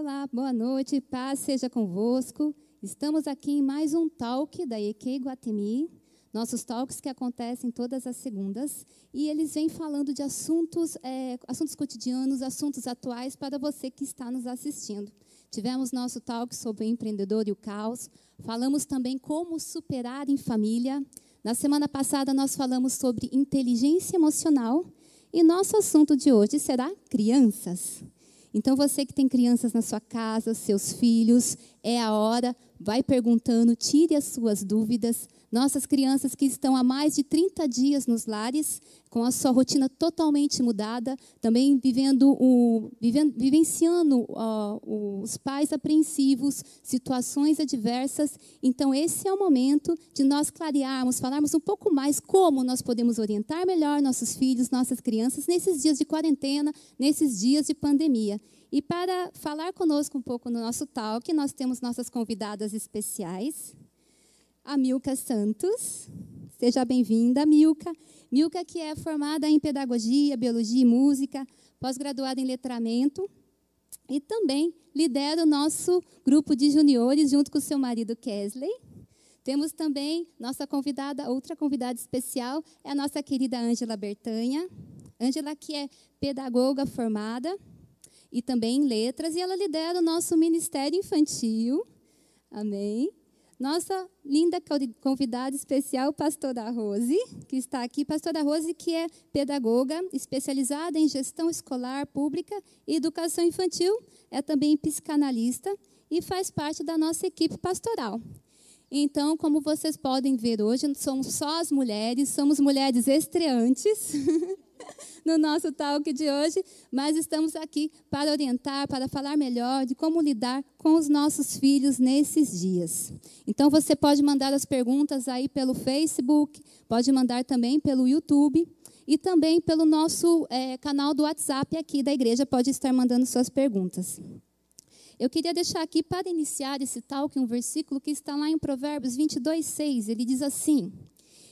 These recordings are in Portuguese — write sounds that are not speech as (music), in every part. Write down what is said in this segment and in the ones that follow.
Olá, boa noite, paz seja convosco. Estamos aqui em mais um talk da EQ Guatemi, nossos talks que acontecem todas as segundas, e eles vêm falando de assuntos, é, assuntos cotidianos, assuntos atuais para você que está nos assistindo. Tivemos nosso talk sobre o empreendedor e o caos, falamos também como superar em família. Na semana passada nós falamos sobre inteligência emocional e nosso assunto de hoje será crianças. Então, você que tem crianças na sua casa, seus filhos, é a hora, vai perguntando, tire as suas dúvidas. Nossas crianças que estão há mais de 30 dias nos lares, com a sua rotina totalmente mudada, também vivendo o, vivendo, vivenciando uh, os pais apreensivos, situações adversas. Então, esse é o momento de nós clarearmos, falarmos um pouco mais como nós podemos orientar melhor nossos filhos, nossas crianças, nesses dias de quarentena, nesses dias de pandemia. E para falar conosco um pouco no nosso talk, nós temos nossas convidadas especiais a Milka Santos. Seja bem-vinda, Milka. Milka, que é formada em Pedagogia, Biologia e Música, pós-graduada em Letramento e também lidera o nosso grupo de juniores junto com seu marido Kesley. Temos também nossa convidada, outra convidada especial, é a nossa querida Ângela Bertanha. Ângela, que é pedagoga formada e também em letras, e ela lidera o nosso Ministério Infantil. Amém. Nossa linda convidada especial, pastora Rose, que está aqui. Pastora Rose, que é pedagoga, especializada em gestão escolar pública e educação infantil, é também psicanalista e faz parte da nossa equipe pastoral. Então, como vocês podem ver hoje, somos só as mulheres, somos mulheres estreantes. (laughs) no nosso talk de hoje, mas estamos aqui para orientar, para falar melhor de como lidar com os nossos filhos nesses dias. Então você pode mandar as perguntas aí pelo Facebook, pode mandar também pelo YouTube e também pelo nosso é, canal do WhatsApp aqui da igreja, pode estar mandando suas perguntas. Eu queria deixar aqui para iniciar esse talk um versículo que está lá em Provérbios 22, 6. Ele diz assim: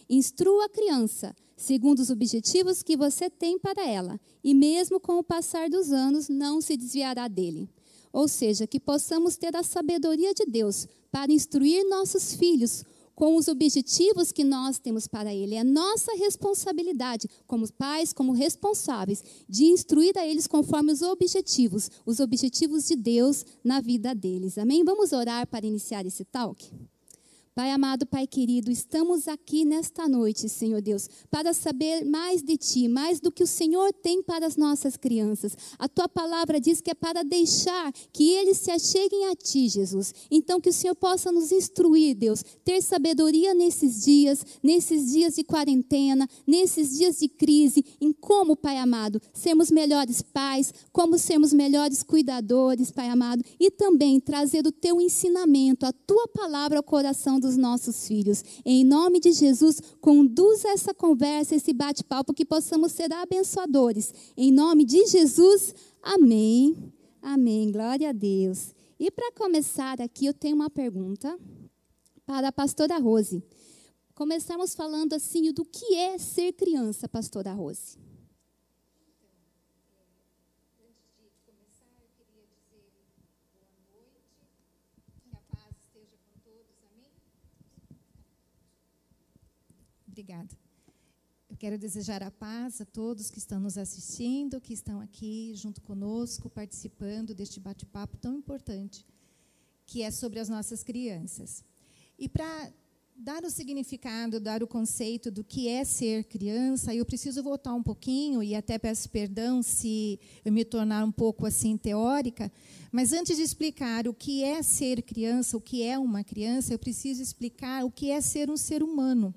Instrua a criança segundo os objetivos que você tem para ela, e mesmo com o passar dos anos, não se desviará dele. Ou seja, que possamos ter a sabedoria de Deus para instruir nossos filhos com os objetivos que nós temos para ele. É nossa responsabilidade, como pais, como responsáveis, de instruir a eles conforme os objetivos, os objetivos de Deus na vida deles. Amém? Vamos orar para iniciar esse talk? Pai amado, Pai querido, estamos aqui nesta noite, Senhor Deus, para saber mais de Ti, mais do que o Senhor tem para as nossas crianças. A Tua palavra diz que é para deixar que eles se acheguem a Ti, Jesus. Então, que o Senhor possa nos instruir, Deus, ter sabedoria nesses dias, nesses dias de quarentena, nesses dias de crise, em como, Pai amado, sermos melhores pais, como sermos melhores cuidadores, Pai amado, e também trazer o Teu ensinamento, a Tua palavra ao coração do dos nossos filhos. Em nome de Jesus, conduza essa conversa, esse bate-papo, que possamos ser abençoadores. Em nome de Jesus, amém. Amém. Glória a Deus. E para começar aqui, eu tenho uma pergunta para a pastora Rose. Começamos falando assim do que é ser criança, pastora Rose. Obrigada. Eu quero desejar a paz a todos que estão nos assistindo, que estão aqui junto conosco, participando deste bate-papo tão importante, que é sobre as nossas crianças. E para dar o significado, dar o conceito do que é ser criança, eu preciso voltar um pouquinho e até peço perdão se eu me tornar um pouco assim teórica, mas antes de explicar o que é ser criança, o que é uma criança, eu preciso explicar o que é ser um ser humano.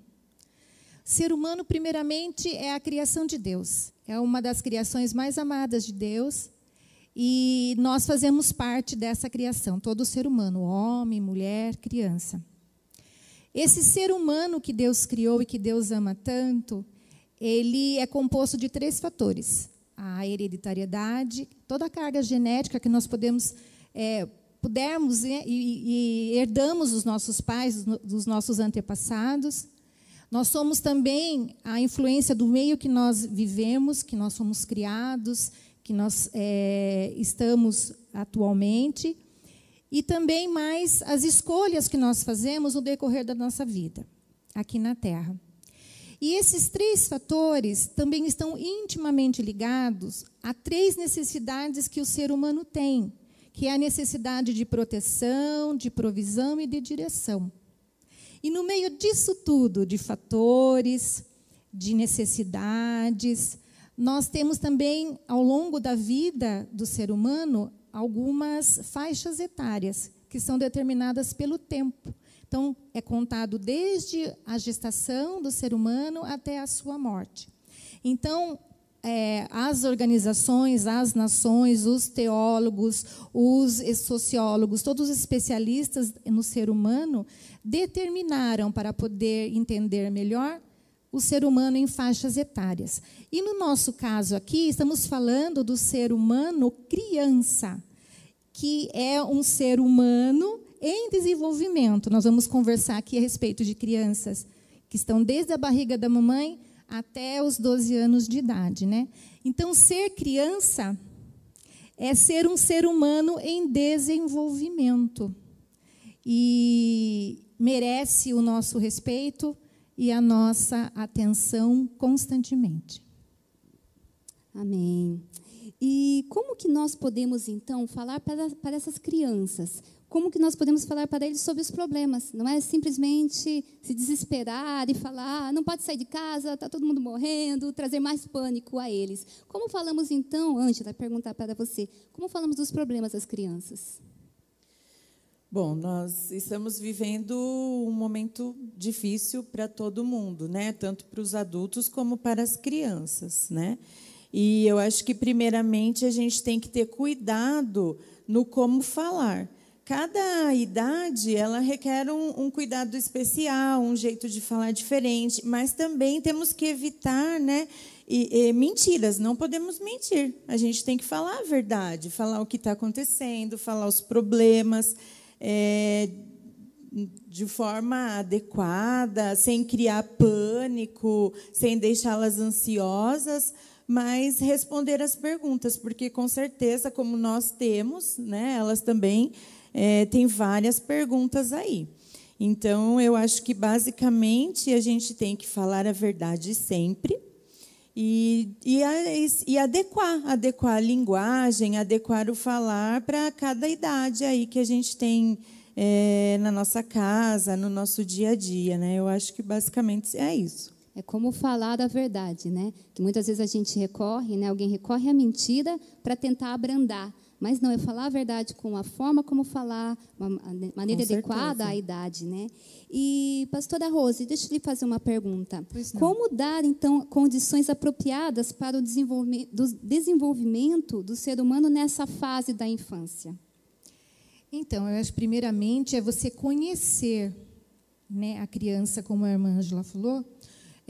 Ser humano, primeiramente, é a criação de Deus. É uma das criações mais amadas de Deus. E nós fazemos parte dessa criação, todo ser humano, homem, mulher, criança. Esse ser humano que Deus criou e que Deus ama tanto, ele é composto de três fatores: a hereditariedade, toda a carga genética que nós podemos é, pudermos e, e, e herdamos dos nossos pais, dos nossos antepassados, nós somos também a influência do meio que nós vivemos, que nós somos criados, que nós é, estamos atualmente, e também mais as escolhas que nós fazemos no decorrer da nossa vida aqui na Terra. E esses três fatores também estão intimamente ligados a três necessidades que o ser humano tem, que é a necessidade de proteção, de provisão e de direção. E no meio disso tudo, de fatores, de necessidades, nós temos também, ao longo da vida do ser humano, algumas faixas etárias que são determinadas pelo tempo. Então, é contado desde a gestação do ser humano até a sua morte. Então, é, as organizações, as nações, os teólogos, os sociólogos, todos os especialistas no ser humano determinaram para poder entender melhor o ser humano em faixas etárias. E no nosso caso aqui, estamos falando do ser humano criança, que é um ser humano em desenvolvimento. Nós vamos conversar aqui a respeito de crianças que estão desde a barriga da mamãe até os 12 anos de idade, né? Então, ser criança é ser um ser humano em desenvolvimento e merece o nosso respeito e a nossa atenção constantemente. Amém. E como que nós podemos, então, falar para, para essas crianças? Como que nós podemos falar para eles sobre os problemas? Não é simplesmente se desesperar e falar, ah, não pode sair de casa, está todo mundo morrendo, trazer mais pânico a eles. Como falamos então, Ângela, perguntar para você, como falamos dos problemas das crianças? Bom, nós estamos vivendo um momento difícil para todo mundo, né? Tanto para os adultos como para as crianças, né? E eu acho que primeiramente a gente tem que ter cuidado no como falar cada idade ela requer um, um, cuidado especial, um jeito de falar diferente, mas também temos que evitar, né, e, e, mentiras. Não podemos mentir. A gente tem que falar a verdade, falar o que está acontecendo, falar os problemas é, de forma adequada, sem criar pânico, sem deixá-las ansiosas mas responder as perguntas, porque com certeza, como nós temos, né, elas também é, tem várias perguntas aí. Então, eu acho que basicamente a gente tem que falar a verdade sempre e, e, e adequar, adequar a linguagem, adequar o falar para cada idade aí que a gente tem é, na nossa casa, no nosso dia a dia, né? Eu acho que basicamente é isso. É como falar a verdade, né? Que muitas vezes a gente recorre, né? Alguém recorre à mentira para tentar abrandar. Mas não, é falar a verdade com a forma como falar, uma maneira adequada à idade, né? E, pastora Rose, deixa eu lhe fazer uma pergunta. Como dar, então, condições apropriadas para o desenvolvimento do, desenvolvimento do ser humano nessa fase da infância? Então, eu acho, primeiramente, é você conhecer né, a criança, como a irmã Angela falou,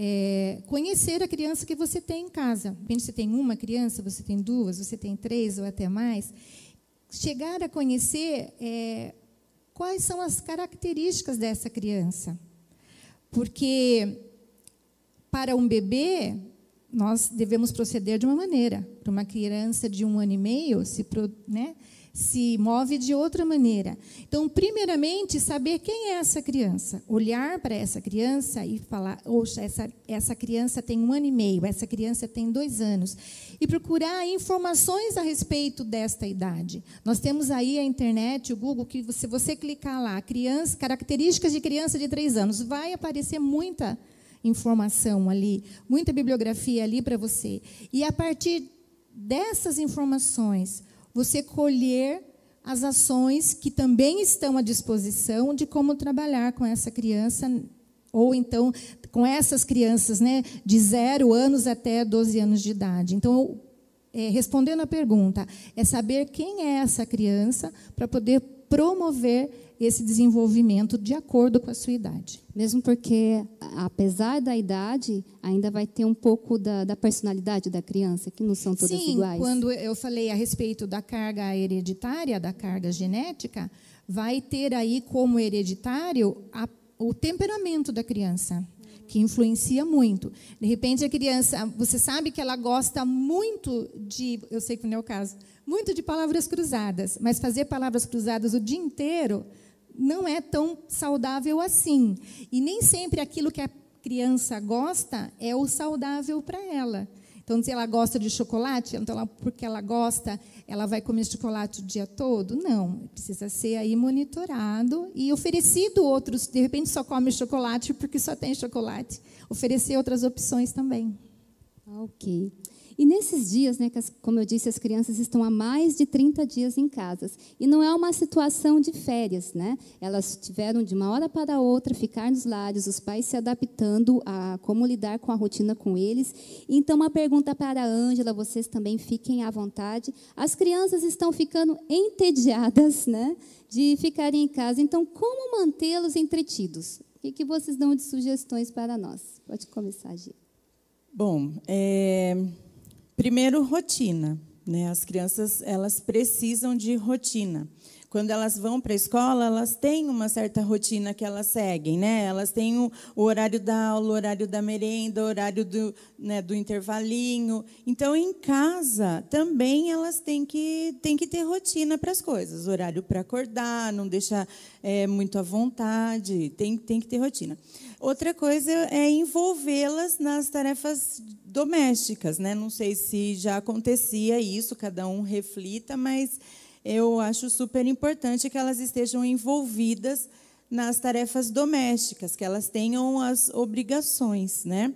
é, conhecer a criança que você tem em casa. Você tem uma criança, você tem duas, você tem três ou até mais. Chegar a conhecer é, quais são as características dessa criança. Porque para um bebê, nós devemos proceder de uma maneira. Para uma criança de um ano e meio, se, né, se move de outra maneira. Então, primeiramente, saber quem é essa criança. Olhar para essa criança e falar: Oxa, essa, essa criança tem um ano e meio, essa criança tem dois anos. E procurar informações a respeito desta idade. Nós temos aí a internet, o Google, que se você clicar lá, criança, características de criança de três anos, vai aparecer muita informação ali, muita bibliografia ali para você. E a partir dessas informações, você colher as ações que também estão à disposição de como trabalhar com essa criança, ou então com essas crianças né, de zero anos até 12 anos de idade. Então, é, respondendo à pergunta, é saber quem é essa criança para poder promover esse desenvolvimento de acordo com a sua idade. Mesmo porque, apesar da idade, ainda vai ter um pouco da, da personalidade da criança, que não são todas Sim, iguais. quando eu falei a respeito da carga hereditária, da carga genética, vai ter aí como hereditário a, o temperamento da criança. que influencia muito. De repente a criança, você sabe que ela gosta muito de, eu sei que não é o caso, muito de palavras cruzadas, mas fazer palavras cruzadas o dia inteiro não é tão saudável assim. E nem sempre aquilo que a criança gosta é o saudável para ela. Então, se ela gosta de chocolate, então ela, porque ela gosta, ela vai comer chocolate o dia todo? Não, precisa ser aí monitorado e oferecido outros. De repente, só come chocolate porque só tem chocolate. Oferecer outras opções também. Ok. E nesses dias, né, que, como eu disse, as crianças estão há mais de 30 dias em casas. E não é uma situação de férias, né? Elas tiveram de uma hora para outra ficar nos lares, os pais se adaptando a como lidar com a rotina com eles. Então, uma pergunta para a Ângela, vocês também fiquem à vontade. As crianças estão ficando entediadas, (laughs) né? De ficarem em casa. Então, como mantê-los entretidos? O que, que vocês dão de sugestões para nós? Pode começar, Gia. Bom, é, Primeiro, rotina. Né? As crianças elas precisam de rotina. Quando elas vão para a escola, elas têm uma certa rotina que elas seguem, né? Elas têm o, o horário da aula, o horário da merenda, o horário do, né, do intervalinho. Então, em casa, também elas têm que, têm que ter rotina para as coisas. Horário para acordar, não deixar é, muito à vontade, tem, tem que ter rotina. Outra coisa é envolvê-las nas tarefas domésticas, né? Não sei se já acontecia isso, cada um reflita, mas eu acho super importante que elas estejam envolvidas nas tarefas domésticas, que elas tenham as obrigações, né?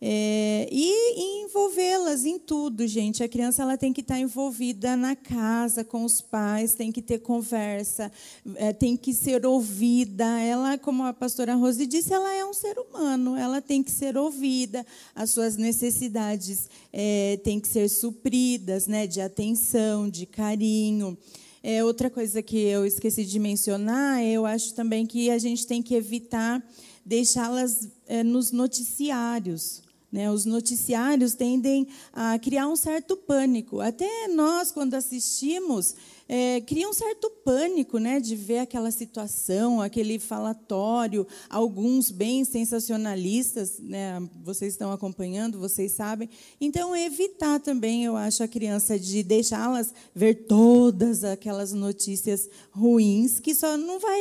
É, e, envolvê-las em tudo, gente. A criança ela tem que estar envolvida na casa, com os pais, tem que ter conversa, é, tem que ser ouvida. Ela, como a pastora Rose disse, ela é um ser humano, ela tem que ser ouvida, as suas necessidades é, têm que ser supridas, né, de atenção, de carinho. É, outra coisa que eu esqueci de mencionar, eu acho também que a gente tem que evitar deixá-las é, nos noticiários. Né? Os noticiários tendem a criar um certo pânico. Até nós, quando assistimos, é, cria um certo pânico né, de ver aquela situação, aquele falatório, alguns bem sensacionalistas, né, vocês estão acompanhando, vocês sabem. Então, evitar também, eu acho, a criança de deixá-las ver todas aquelas notícias ruins, que só não vai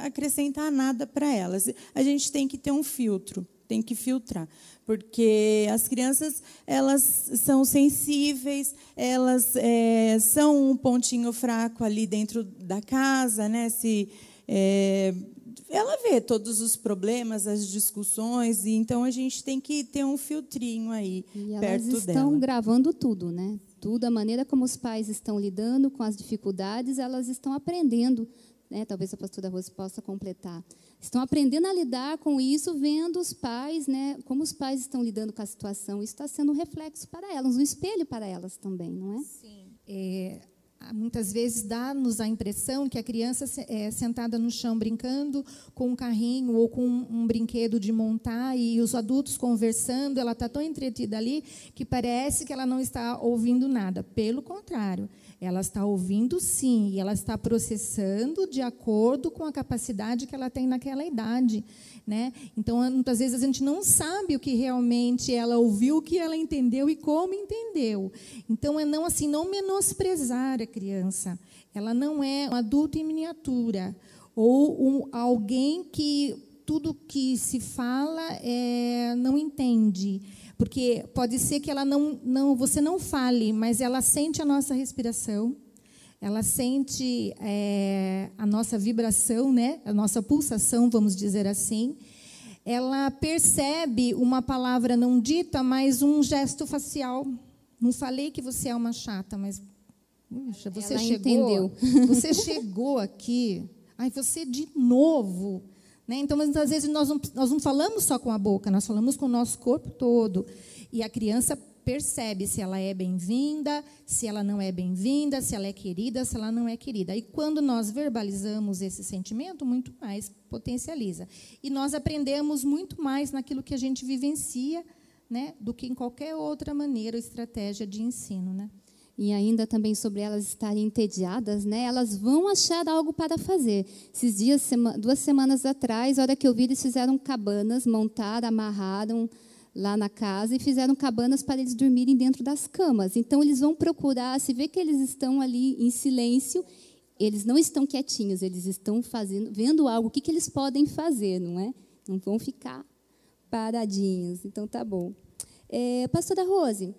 acrescentar nada para elas. A gente tem que ter um filtro, tem que filtrar porque as crianças elas são sensíveis, elas é, são um pontinho fraco ali dentro da casa, né? Se é, ela vê todos os problemas, as discussões, e então a gente tem que ter um filtrinho aí e perto elas estão dela. gravando tudo, né? Tudo, a maneira como os pais estão lidando com as dificuldades, elas estão aprendendo. Né? Talvez a pastora Rose possa completar estão aprendendo a lidar com isso, vendo os pais, né, como os pais estão lidando com a situação. Isso está sendo um reflexo para elas, um espelho para elas também, não é? Sim. É, muitas vezes dá-nos a impressão que a criança é sentada no chão brincando com um carrinho ou com um brinquedo de montar e os adultos conversando, ela está tão entretida ali que parece que ela não está ouvindo nada. Pelo contrário, ela está ouvindo sim, e ela está processando de acordo com a capacidade que ela tem naquela idade. Né? Então, muitas vezes a gente não sabe o que realmente ela ouviu, o que ela entendeu e como entendeu. Então, é não assim, não menosprezar a criança. Ela não é um adulto em miniatura ou um, alguém que tudo que se fala é, não entende. Porque pode ser que ela não, não, você não fale, mas ela sente a nossa respiração, ela sente é, a nossa vibração, né? a nossa pulsação, vamos dizer assim. Ela percebe uma palavra não dita, mas um gesto facial. Não falei que você é uma chata, mas puxa, você ela chegou, entendeu. você (laughs) chegou aqui. Ai, você de novo. Né? Então, muitas vezes, nós não, nós não falamos só com a boca, nós falamos com o nosso corpo todo. E a criança percebe se ela é bem-vinda, se ela não é bem-vinda, se ela é querida, se ela não é querida. E quando nós verbalizamos esse sentimento, muito mais potencializa. E nós aprendemos muito mais naquilo que a gente vivencia, né, do que em qualquer outra maneira ou estratégia de ensino, né? E ainda também sobre elas estarem entediadas, né? Elas vão achar algo para fazer. Esses dias, sema, duas semanas atrás, a hora que eu vi, eles fizeram cabanas, montaram, amarraram lá na casa e fizeram cabanas para eles dormirem dentro das camas. Então eles vão procurar, se vê que eles estão ali em silêncio, eles não estão quietinhos, eles estão fazendo, vendo algo, o que, que eles podem fazer, não é? Não vão ficar paradinhos. Então tá bom. É, Pastora Rose,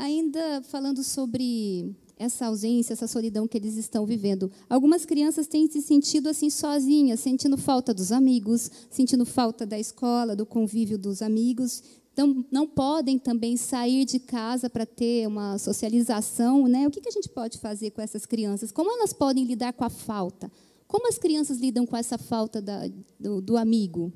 ainda falando sobre essa ausência, essa solidão que eles estão vivendo. Algumas crianças têm se sentido assim sozinhas, sentindo falta dos amigos, sentindo falta da escola, do convívio dos amigos. Então, não podem também sair de casa para ter uma socialização. Né? O que, a gente pode fazer com essas crianças? Como elas podem lidar com a falta? Como as crianças lidam com essa falta da, do, do amigo?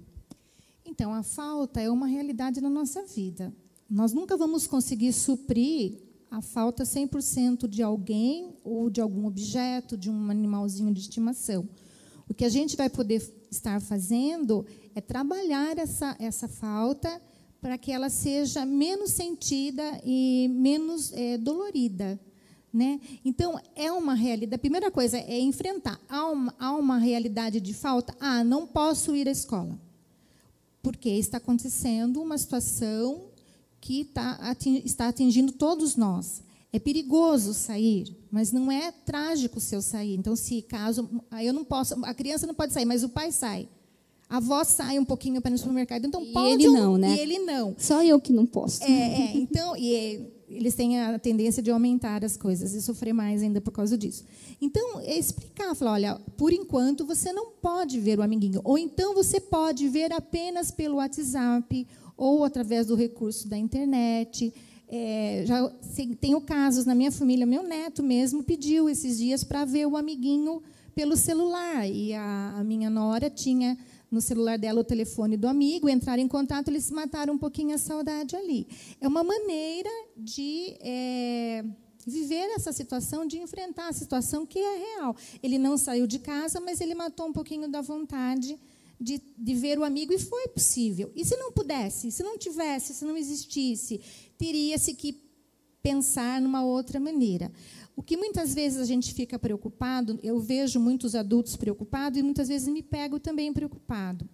Então, a falta é uma realidade na nossa vida. Nós nunca vamos conseguir suprir a falta 100% de alguém ou de algum objeto, de um animalzinho de estimação. O que a gente vai poder estar fazendo é trabalhar essa, essa falta para que ela seja menos sentida e menos é, dolorida. Né? Então, é uma realidade. A primeira coisa é enfrentar. Há uma, há uma realidade de falta? Ah, não posso ir à escola. Porque está acontecendo uma situação que tá, está atingindo todos nós. É perigoso sair, mas não é trágico se eu sair. Então, se caso. Eu não posso. A criança não pode sair, mas o pai sai. A avó sai um pouquinho para ir no supermercado. Então, e pode. ele não, né? E ele não. Só eu que não posso. É, é então. E é, eles têm a tendência de aumentar as coisas e sofrer mais ainda por causa disso. Então, é explicar, falar, olha, por enquanto você não pode ver o amiguinho, ou então você pode ver apenas pelo WhatsApp ou através do recurso da internet. É, já tenho casos na minha família, meu neto mesmo pediu esses dias para ver o amiguinho pelo celular e a, a, minha nora tinha no celular dela o telefone do amigo, entraram em contato, eles mataram um pouquinho a saudade ali. É uma maneira de é, viver essa situação, de enfrentar a situação que é real. Ele não saiu de casa, mas ele matou um pouquinho da vontade de, de ver o amigo e foi possível. E se não pudesse, se não tivesse, se não existisse, teria-se que pensar numa outra maneira. O que muitas vezes a gente fica preocupado, eu vejo muitos adultos preocupados e muitas vezes me pego também preocupado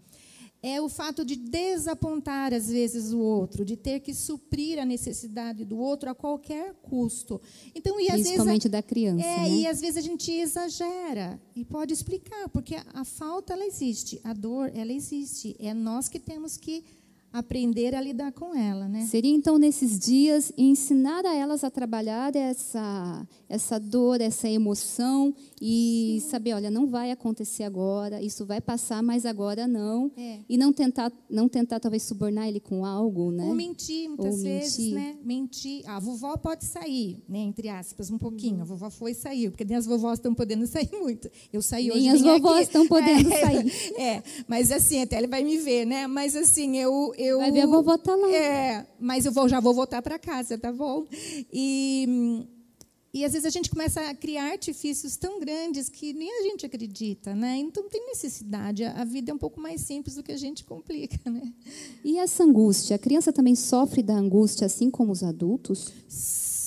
é o fato de desapontar, às vezes, o outro, de ter que suprir a necessidade do outro a qualquer custo. Então, e às Principalmente vezes, da criança. É, né? e às vezes a gente exagera. E pode explicar, porque a, a falta ela existe, a dor ela existe. É nós que temos que aprender a lidar com ela, né? Seria então nesses dias ensinar a elas a trabalhar essa essa dor, essa emoção e Sim. saber, olha, não vai acontecer agora, isso vai passar, mas agora não. É. E não tentar não tentar talvez subornar ele com algo, né? Ou mentir muitas Ou vezes, mentir. né? Mentir. A vovó pode sair, né, entre aspas, um pouquinho. Uhum. A vovó foi e saiu, porque nem as vovós estão podendo (laughs) sair muito. Eu saí nem hoje, nem as vovós estão podendo (laughs) é, sair. É, mas assim, até ele vai me ver, né? Mas assim, eu eu Vai ver a vovó tá lá. É, mas eu vou, já vou voltar para casa, tá bom? E, e às vezes a gente começa a criar artifícios tão grandes que nem a gente acredita, né? Então tem necessidade. A vida é um pouco mais simples do que a gente complica, né? E essa angústia? A criança também sofre da angústia assim como os adultos?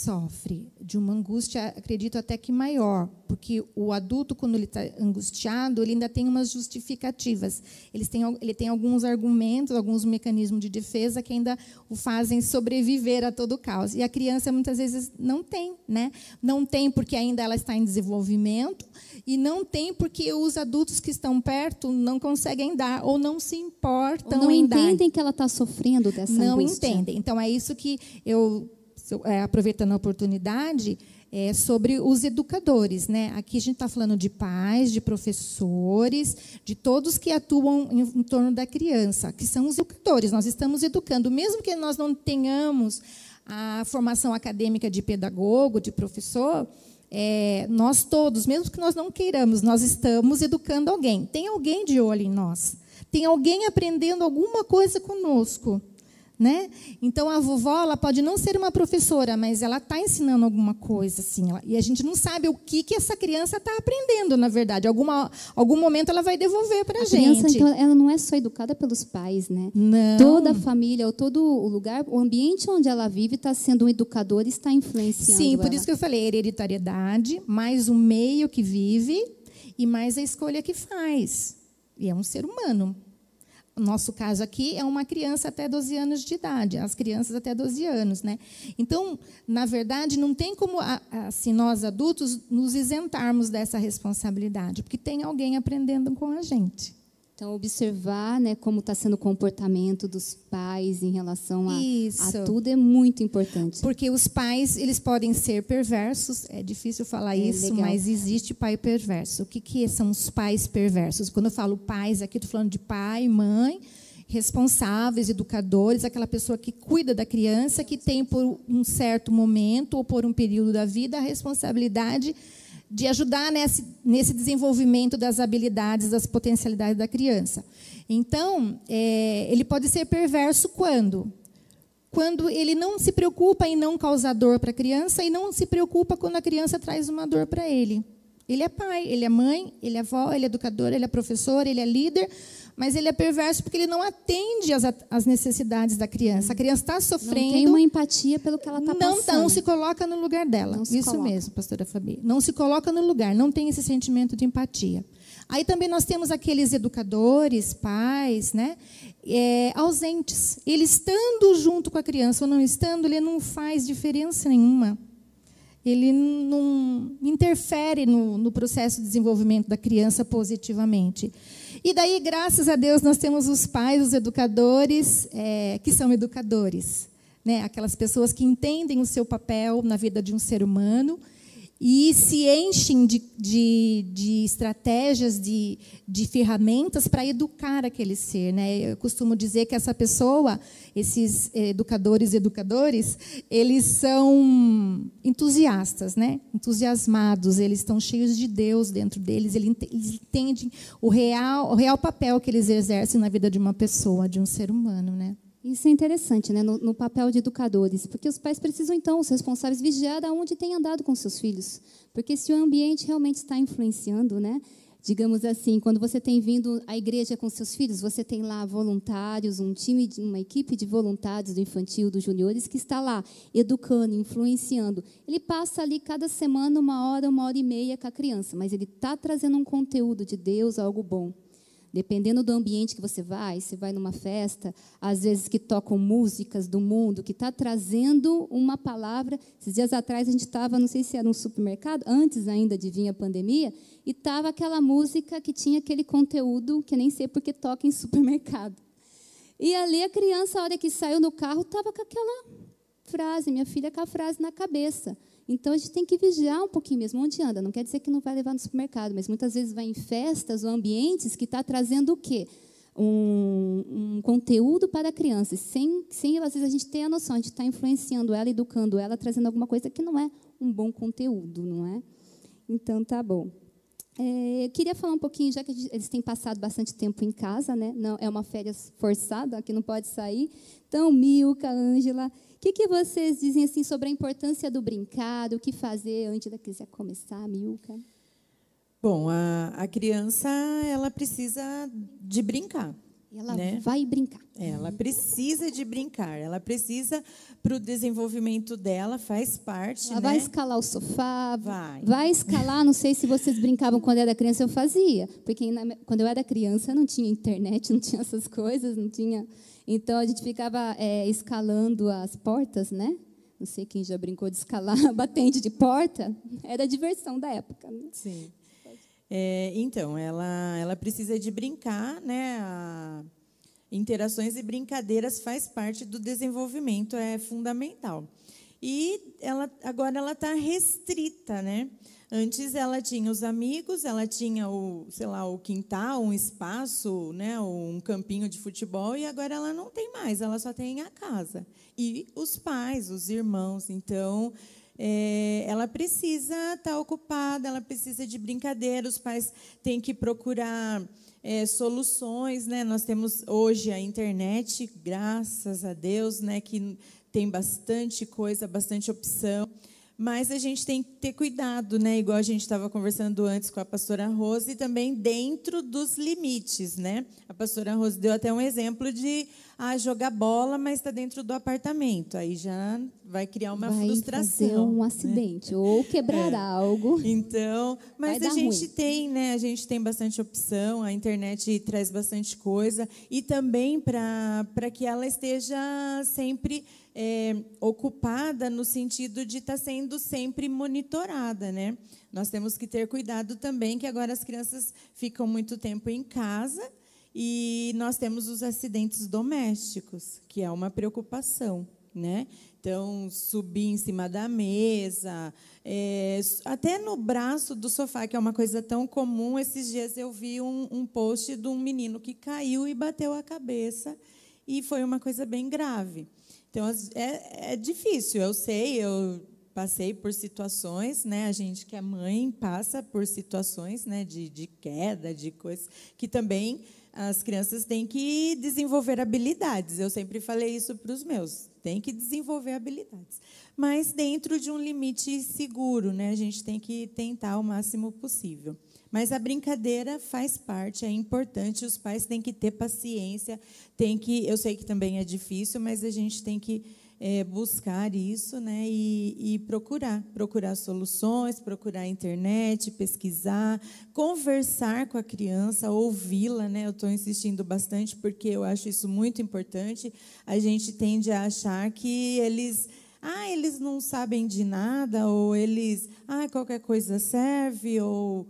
Sofre de uma angústia, acredito até que maior, porque o adulto, quando ele está angustiado, ele ainda tem umas justificativas. Ele tem, ele tem alguns argumentos, alguns mecanismos de defesa que ainda o fazem sobreviver a todo o caos. E a criança, muitas vezes, não tem. Né? Não tem porque ainda ela está em desenvolvimento, e não tem porque os adultos que estão perto não conseguem dar, ou não se importam ou não em entendem dar. que ela está sofrendo dessa não angústia. Não entendem. Então, é isso que eu aproveitando a oportunidade, é sobre os educadores. Né? Aqui a gente está falando de pais, de professores, de todos que atuam em, em, torno da criança, que são os educadores. Nós estamos educando, mesmo que nós não tenhamos a formação acadêmica de pedagogo, de professor, é, nós todos, mesmo que nós não queiramos, nós estamos educando alguém. Tem alguém de olho em nós. Tem alguém aprendendo alguma coisa conosco. Né? Então a vovó ela pode não ser uma professora, mas ela está ensinando alguma coisa assim, ela, e a gente não sabe o que que essa criança está aprendendo, na verdade. Alguma algum momento ela vai devolver para a gente. Criança, então, ela não é só educada pelos pais, né? Não. Toda a família, ou todo o lugar, o ambiente onde ela vive está sendo um educador, e está influenciando. Sim, por ela. isso que eu falei hereditariedade, mais o meio que vive e mais a escolha que faz. E é um ser humano. Nosso caso aqui é uma criança até 12 anos de idade, as crianças até 12 anos, né? Então, na verdade, não tem como assim nós adultos nos isentarmos dessa responsabilidade, porque tem alguém aprendendo com a gente. Então, observar né, como está sendo o comportamento dos pais em relação a, a, tudo é muito importante. Porque os pais eles podem ser perversos, é difícil falar é, isso, legal. mas existe pai perverso. O que, que são os pais perversos? Quando eu falo pais, aqui estou falando de pai, mãe, responsáveis, educadores, aquela pessoa que cuida da criança, que tem por um certo momento ou por um período da vida a responsabilidade de ajudar nesse, nesse desenvolvimento das habilidades, das potencialidades da criança. Então, é, ele pode ser perverso quando? Quando ele não se preocupa em não causar dor para a criança e não se preocupa quando a criança traz uma dor para ele. Ele é pai, ele é mãe, ele é avó, ele é educador, ele é professor, ele é líder, mas ele é perverso porque ele não atende às, às necessidades da criança. A criança está sofrendo. Não tem uma empatia pelo que ela está passando. Não, não se coloca no lugar dela. Isso coloca. mesmo, pastora Fabi. Não se coloca no lugar, não tem esse sentimento de empatia. Aí também nós temos aqueles educadores, pais, né, é, ausentes. Ele estando junto com a criança ou não estando, ele não faz diferença nenhuma. Ele não interfere no, no processo de desenvolvimento da criança positivamente. E daí, graças a Deus, nós temos os pais, os educadores, é, que são educadores. Né? Aquelas pessoas que entendem o seu papel na vida de um ser humano e se enchem de, de, de estratégias, de, de ferramentas para educar aquele ser. Né? Eu costumo dizer que essa pessoa, esses educadores e educadores, eles são entusiastas, né? entusiasmados, eles estão cheios de Deus dentro deles, eles entendem o real, o real papel que eles exercem na vida de uma pessoa, de um ser humano. Né? Isso é interessante, né, no, no, papel de educadores, porque os pais precisam, então, os responsáveis, vigiar aonde têm andado com seus filhos. Porque se o ambiente realmente está influenciando, né, digamos assim, quando você tem vindo à igreja com seus filhos, você tem lá voluntários, um time, uma equipe de voluntários do infantil, dos juniores, que está lá educando, influenciando. Ele passa ali cada semana uma hora, uma hora e meia com a criança, mas ele está trazendo um conteúdo de Deus, algo bom. Dependendo do ambiente que você vai, você vai numa festa, às vezes que tocam músicas do mundo, que está trazendo uma palavra. Esses dias atrás a gente estava, não sei se era um supermercado, antes ainda de vir a pandemia, e estava aquela música que tinha aquele conteúdo que nem sei porque toca em supermercado. E ali a criança, a hora que saiu no carro, estava com aquela frase, minha filha com a frase na cabeça. Então a gente tem que vigiar um pouquinho mesmo onde anda. Não quer dizer que não vai levar no supermercado, mas muitas vezes vai em festas ou ambientes que está trazendo o quê? Um, um, conteúdo para a criança, sem, sem às vezes a gente ter a noção, a gente está influenciando ela, educando ela, trazendo alguma coisa que não é um bom conteúdo, não é? Então tá bom. É, eu queria falar um pouquinho, já que eles têm passado bastante tempo em casa, né? Não, é uma férias forçada, que não pode sair. Então, Milka, Ângela, que, que vocês dizem assim sobre a importância do brincar, o que fazer antes da quiser começar, Milka? Bom, a, a criança ela precisa de brincar. Ela né? vai brincar. Ela precisa de brincar. Ela precisa para o desenvolvimento dela faz parte. Ela né? vai escalar o sofá. Vai. Vai escalar. Não sei se vocês brincavam quando eu era criança. Eu fazia, porque quando eu era criança não tinha internet, não tinha essas coisas, não tinha então a gente ficava é, escalando as portas, né? Não sei quem já brincou de escalar (laughs) batente de porta. Era a diversão da época. Né? Sim. É, então, ela, ela precisa de brincar, né? A, interações e brincadeiras faz parte do desenvolvimento, é fundamental. E ela, agora ela está restrita, né? Antes ela tinha os amigos, ela tinha o, sei lá, o quintal, um espaço, né, um campinho de futebol e agora ela não tem mais, ela só tem a casa. E os pais, os irmãos, então é, ela precisa estar tá ocupada, ela precisa de brincadeira, os pais têm que procurar é, soluções, né? Nós temos hoje a internet, graças a Deus, né? Que tem bastante coisa, bastante opção. Mas a gente tem que ter cuidado, né? Igual a gente estava conversando antes com a pastora Rose, e também dentro dos limites, né? A pastora Rose deu até um exemplo de ah, jogar bola, mas está dentro do apartamento. Aí já vai criar uma vai frustração. Fazer um né? acidente né? ou quebrar é. algo. Então, mas a gente ruim. tem, né? A gente tem bastante opção. A internet traz bastante coisa e também para que ela esteja sempre é, ocupada no sentido de estar tá sendo sempre monitorada, né? Nós temos que ter cuidado também que agora as crianças ficam muito tempo em casa e nós temos os acidentes domésticos, que é uma preocupação, né? Então, subir em cima da mesa, é, até no braço do sofá, que é uma coisa tão comum. Esses dias eu vi um, um post de um menino que caiu e bateu a cabeça, e foi uma coisa bem grave. Então, é, é difícil, eu sei, eu passei por situações, né? A gente que é mãe passa por situações, né? De, de queda, de coisas que também as crianças têm que desenvolver habilidades. Eu sempre falei isso para os meus, tem que desenvolver habilidades, mas dentro de um limite seguro, né? A gente tem que tentar o máximo possível. Mas a brincadeira faz parte, é importante, os pais têm que ter paciência, tem que, eu sei que também é difícil, mas a gente tem que é, buscar isso né, e, e, procurar, procurar soluções, procurar a internet, pesquisar, conversar com a criança, ouvi-la. Né, eu estou insistindo bastante porque eu acho isso muito importante. A gente tende a achar que eles ah, eles não sabem de nada, ou eles, ah, qualquer coisa serve, ou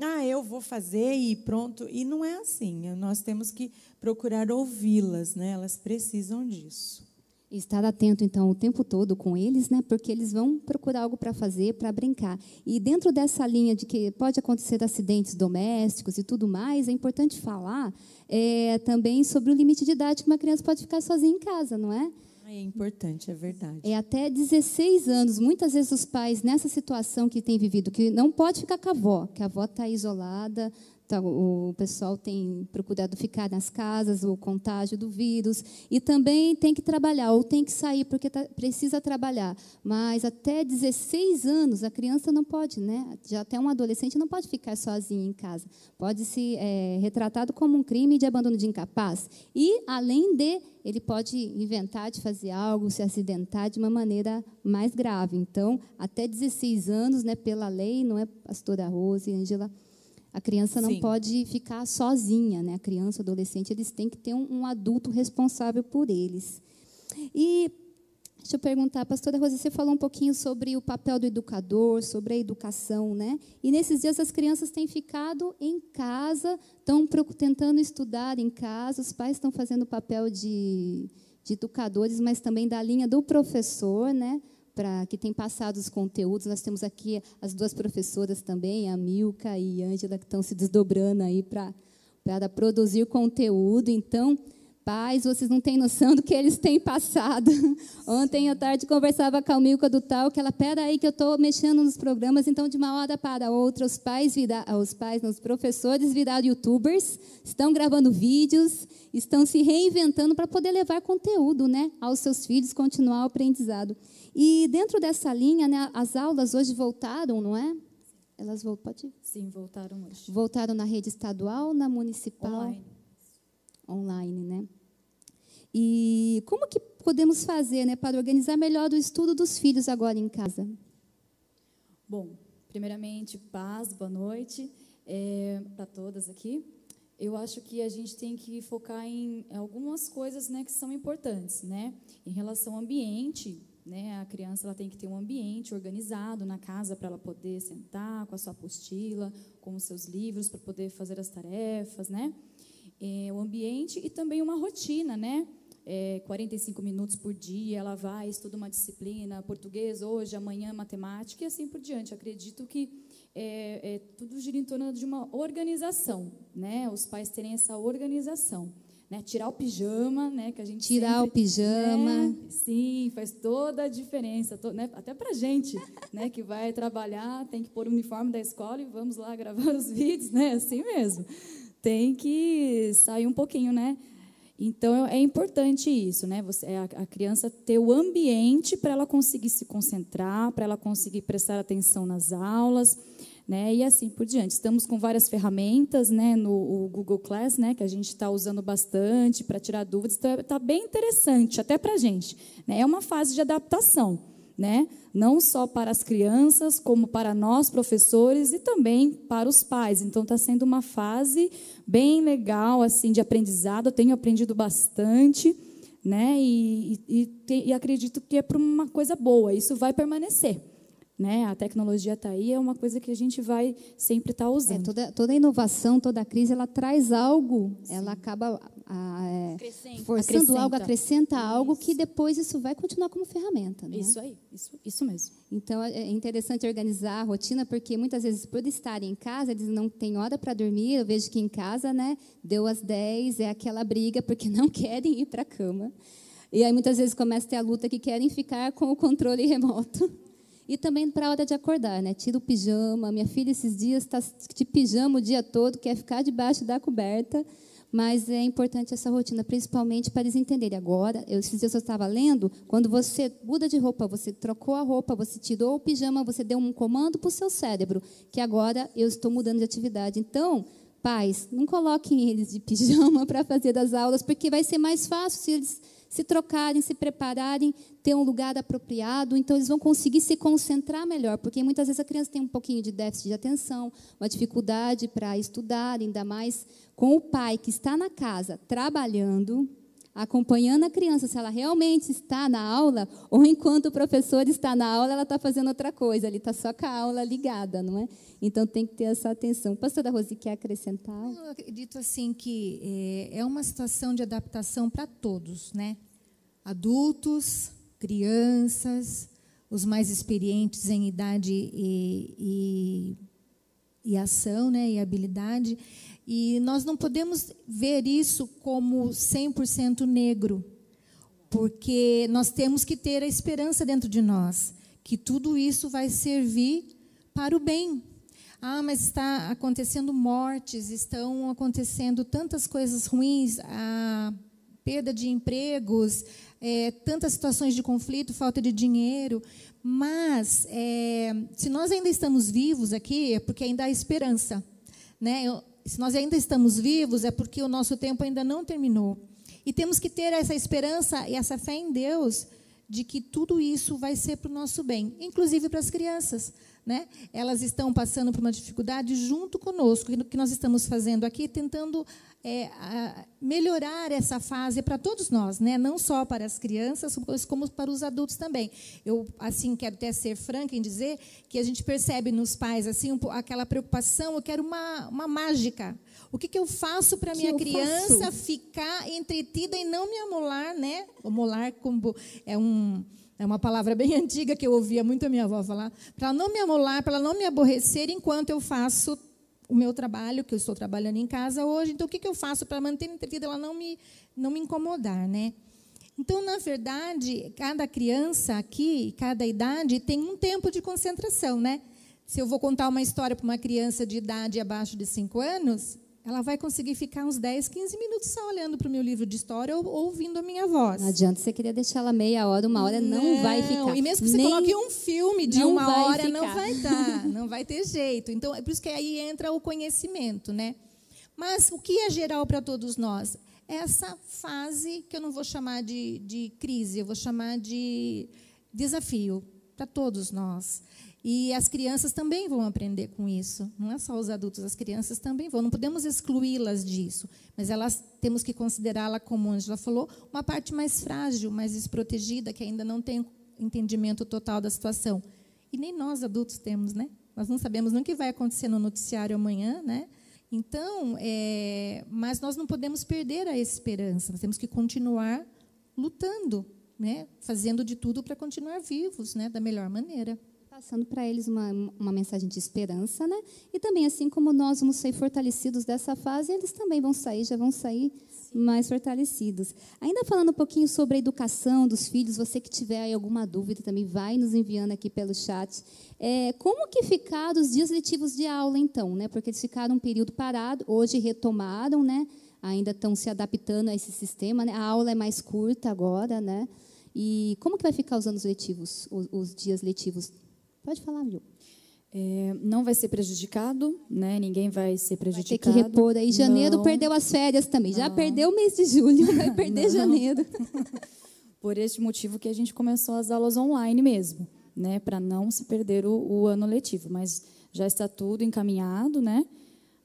ah, eu vou fazer e pronto. E não é assim. Nós temos que procurar ouvi-las, né? Elas precisam disso. Estar atento, então, o tempo todo com eles, né? Porque eles vão procurar algo para fazer, para brincar. E dentro dessa linha de que pode acontecer acidentes domésticos e tudo mais, é importante falar é, também sobre o limite de idade que uma criança pode ficar sozinha em casa, não é? É importante, é verdade. É até 16 anos. Muitas vezes os pais, nessa situação que têm vivido, que não pode ficar com a avó, que a avó está isolada, então, o pessoal tem procurado ficar nas casas, o contágio do vírus, e também tem que trabalhar, ou tem que sair, porque tá, precisa trabalhar. Mas até 16 anos, a criança não pode, né? Já até um adolescente não pode ficar sozinho em casa. Pode ser é, retratado como um crime de abandono de incapaz. E, além de, ele pode inventar de fazer algo, se acidentar de uma maneira mais grave. Então, até 16 anos, né, pela lei, não é pastora Rose e Angela a criança não Sim. pode ficar sozinha, né? A criança, adolescente, eles têm que ter um, um, adulto responsável por eles. E deixa eu perguntar, pastora Rosa, você falou um pouquinho sobre o papel do educador, sobre a educação, né? E nesses dias as crianças têm ficado em casa, estão tentando estudar em casa, os pais estão fazendo o papel de, de educadores, mas também da linha do professor, né? Para que tem passado os conteúdos. Nós temos aqui as duas professoras também, a Milka e a Ângela, que estão se desdobrando aí para produzir conteúdo. Então, pais, vocês não têm noção do que eles têm passado. (laughs) Ontem à tarde conversava com a Milka do tal, que ela, pera aí que eu estou mexendo nos programas, então de uma hora para outra, os pais, vira, os pais, os professores viraram youtubers, estão gravando vídeos, estão se reinventando para poder levar conteúdo né, aos seus filhos, continuar o aprendizado. E dentro dessa linha, né, as aulas hoje voltaram, não é? Elas voltaram, pode? Sim, voltaram hoje. Voltaram na rede estadual, na municipal? Online. Online, né? E como que podemos fazer, né, para organizar melhor o estudo dos filhos agora em casa? Bom, primeiramente, paz, boa noite é, para todas aqui. Eu acho que a gente tem que focar em algumas coisas, né, que são importantes, né? Em relação ao ambiente, né? A criança ela tem que ter um ambiente organizado na casa para ela poder sentar com a sua apostila, com os seus livros para poder fazer as tarefas, né? É, o ambiente e também uma rotina, né? É, 45 minutos por dia, ela vai, estuda uma disciplina, português hoje, amanhã matemática e assim por diante. Acredito que é, é, tudo gira em torno de uma organização, né? Os pais terem essa organização. Né? Tirar o pijama, né? Que a gente Tirar sempre, o pijama. né? Sim, faz toda a diferença, to- né? até para gente, (laughs) né? Que vai trabalhar, tem que pôr o uniforme da escola e vamos lá (laughs) gravar os vídeos, né? Assim mesmo. Tem que sair um pouquinho, né? Então é importante isso, né? Você, a, a criança ter o ambiente para ela conseguir se concentrar, para ela conseguir prestar atenção nas aulas, né? E assim por diante. Estamos com várias ferramentas, né? No Google Class, né? Que a gente está usando bastante para tirar dúvidas. Então está bem interessante até para a gente. Né? É uma fase de adaptação, né? Não só para as crianças, como para nós professores e também para os pais. Então está sendo uma fase bem legal assim de aprendizado. Eu tenho aprendido bastante, né? E, e, e, e acredito que é para uma coisa boa. Isso vai permanecer, né? A tecnologia está aí, é uma coisa que a gente vai sempre estar É, usando. toda, toda inovação, toda crise, ela traz algo, ela acaba ah, é, Acrescenta. forçando Acrescenta. algo, acrescenta algo que depois isso vai continuar como ferramenta. Né? Isso aí, isso, isso mesmo. Então é é interessante organizar a rotina, porque muitas vezes, por estarem em casa, eles não têm hora para dormir. Eu vejo que em casa, né, deu às 10, é aquela briga, porque (laughs) não querem ir para a cama. E aí muitas vezes começa a ter a luta que querem ficar com o controle remoto. E também para a hora de acordar, né? Tira o pijama. Minha filha esses dias está de pijama o dia todo, quer ficar debaixo da coberta. Mas é importante essa rotina, principalmente para eles entenderem. Agora, eu, esses dias eu estava lendo, quando você muda de roupa, você trocou a roupa, você tirou o pijama, você deu um comando para o seu cérebro, que agora eu estou mudando de atividade. Então, pais, não coloquem eles de (laughs) pijama para fazer das aulas, porque vai ser mais fácil se eles se trocarem, se prepararem, ter um lugar apropriado, então eles vão conseguir se concentrar melhor, porque muitas vezes a criança tem um pouquinho de déficit de atenção, uma dificuldade para estudar, ainda mais com o pai que está na casa trabalhando, acompanhando a criança, se ela realmente está na aula, ou enquanto o professor está na aula, ela está fazendo outra coisa, ele está só com a aula ligada, não é? Então tem que ter essa atenção. Pastora Rosi, quer acrescentar? Eu acredito assim que é, é uma situação de adaptação para todos, né? Adultos, crianças, os mais experientes em idade e, e, e ação, né? E habilidade. E nós não podemos ver isso como 100% negro, porque nós temos que ter a esperança dentro de nós que tudo isso vai servir para o bem, ah, mas está acontecendo mortes, estão acontecendo tantas coisas ruins, a perda de empregos, é, tantas situações de conflito, falta de dinheiro. Mas, é, se nós ainda estamos vivos aqui, é porque ainda há esperança. Né? Eu, se nós ainda estamos vivos, é porque o nosso tempo ainda não terminou. E temos que ter essa esperança e essa fé em Deus de que tudo isso vai ser para o nosso bem, inclusive para as crianças. Né? Elas estão passando por uma dificuldade junto conosco, o que nós estamos fazendo aqui, tentando é, melhorar essa fase para todos nós, né? não só para as crianças, como para os adultos também. Eu assim quero até ser franca em dizer que a gente percebe nos pais assim um, aquela preocupação, eu quero uma, uma mágica. O que, que eu faço para minha criança faço? ficar entretida e não me amolar, né? O molar como é um é uma palavra bem (laughs) antiga que eu ouvia muito a minha avó falar, para não me amolar, para não me aborrecer enquanto eu faço o meu trabalho, que eu estou trabalhando em casa hoje. Então, o que, que eu faço para manter entretida, ela não me, não me incomodar, né? Então, na verdade, cada criança aqui, cada idade, tem um tempo de concentração, né? Se eu vou contar uma história para uma criança de idade abaixo de 5 anos, ela vai conseguir ficar uns 10, 15 minutos só olhando para o meu livro de história ou ouvindo a minha voz. Não adianta você querer deixar ela meia hora, uma hora, não, não vai ficar. E mesmo que você Nem... coloque um filme de uma hora, ficar. não vai dar, (laughs) não vai ter jeito. Então, é por isso que aí entra o conhecimento, né? Mas o que é geral para todos nós? Essa fase que eu não vou chamar de, de crise, eu vou chamar de desafio para todos nós. E as crianças também vão aprender com isso. Não é só os adultos, as crianças também vão. Não podemos excluí-las disso, mas elas temos que considerá-la, como Angela falou, uma parte mais frágil, mais desprotegida, que ainda não tem entendimento total da situação. E nem nós adultos temos, né? Nós não sabemos nem o que vai acontecer no noticiário amanhã, né? Então, é, mas nós não podemos perder a esperança. Nós temos que continuar lutando, né? Fazendo de tudo para continuar vivos, né? Da melhor maneira. Passando para eles uma, uma mensagem de esperança, né? E também, assim como nós vamos sair fortalecidos dessa fase, eles também vão sair, já vão sair Sim. mais fortalecidos. Ainda falando um pouquinho sobre a educação dos filhos, você que tiver aí alguma dúvida também, vai nos enviando aqui pelo chat. É, como que ficaram os dias letivos de aula, então? Né? Porque eles ficaram um período parado, hoje retomaram, né? Ainda estão se adaptando a esse sistema, né? A aula é mais curta agora, né? E como que vai ficar os anos letivos, os, os dias letivos? Pode falar, viu? É, não vai ser prejudicado, né? Ninguém vai ser prejudicado. Vai ter que repor aí. Janeiro não. perdeu as férias também. Não. Já perdeu o mês de julho, (laughs) vai perder não. janeiro. (laughs) Por este motivo que a gente começou as aulas online mesmo, né? Para não se perder o, o, ano letivo. Mas já está tudo encaminhado, né?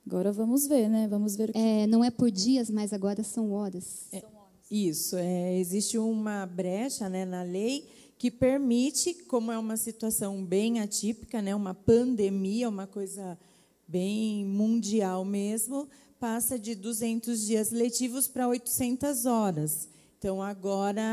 Agora vamos ver, né? Vamos ver. É, não é por dias, mas agora são horas. É, isso. É, existe uma brecha, né, na lei que permite, como é uma situação bem atípica, né, uma pandemia, uma coisa bem mundial mesmo, passa de 200 dias letivos para 800 horas. Então, agora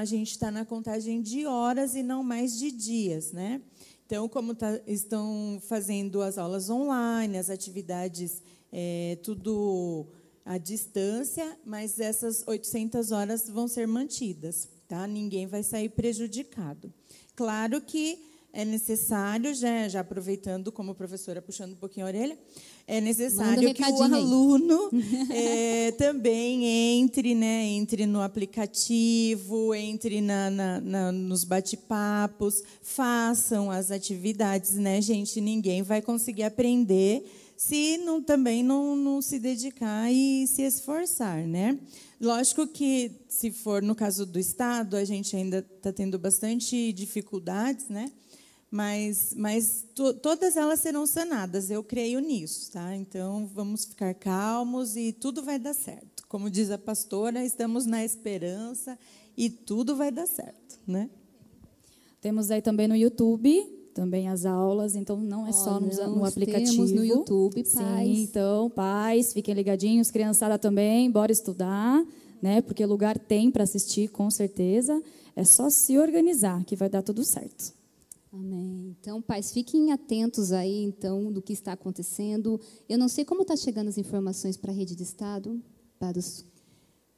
a gente está na contagem de horas e não mais de dias. Né? Então, como tá, estão fazendo as aulas online, as atividades, é, tudo à distância, mas essas 800 horas vão ser mantidas tá? Ninguém vai sair prejudicado. Claro que é necessário, já, já aproveitando como professora, puxando um pouquinho a orelha, é necessário que o aluno é, (laughs) também entre, né, entre no aplicativo, entre na, na, na nos bate-papos, façam as atividades, né, gente? Ninguém vai conseguir aprender se não, também não, não se dedicar e se esforçar, né? Lógico que, se for no caso do Estado, a gente ainda está tendo bastante dificuldades, né? mas, mas to, todas elas serão sanadas, eu creio nisso. Tá? Então, vamos ficar calmos e tudo vai dar certo. Como diz a pastora, estamos na esperança e tudo vai dar certo. Né? Temos aí também no YouTube também as aulas, então não é só no, no aplicativo. Temos no YouTube, pais. Sim, então, pais, fiquem ligadinhos, criançada também, bora estudar, né? Porque lugar tem para assistir, com certeza. É só se organizar que vai dar tudo certo. Amém. Então, pais, fiquem atentos aí, então, do que está acontecendo. Eu não sei como está chegando as informações para a rede de Estado, para os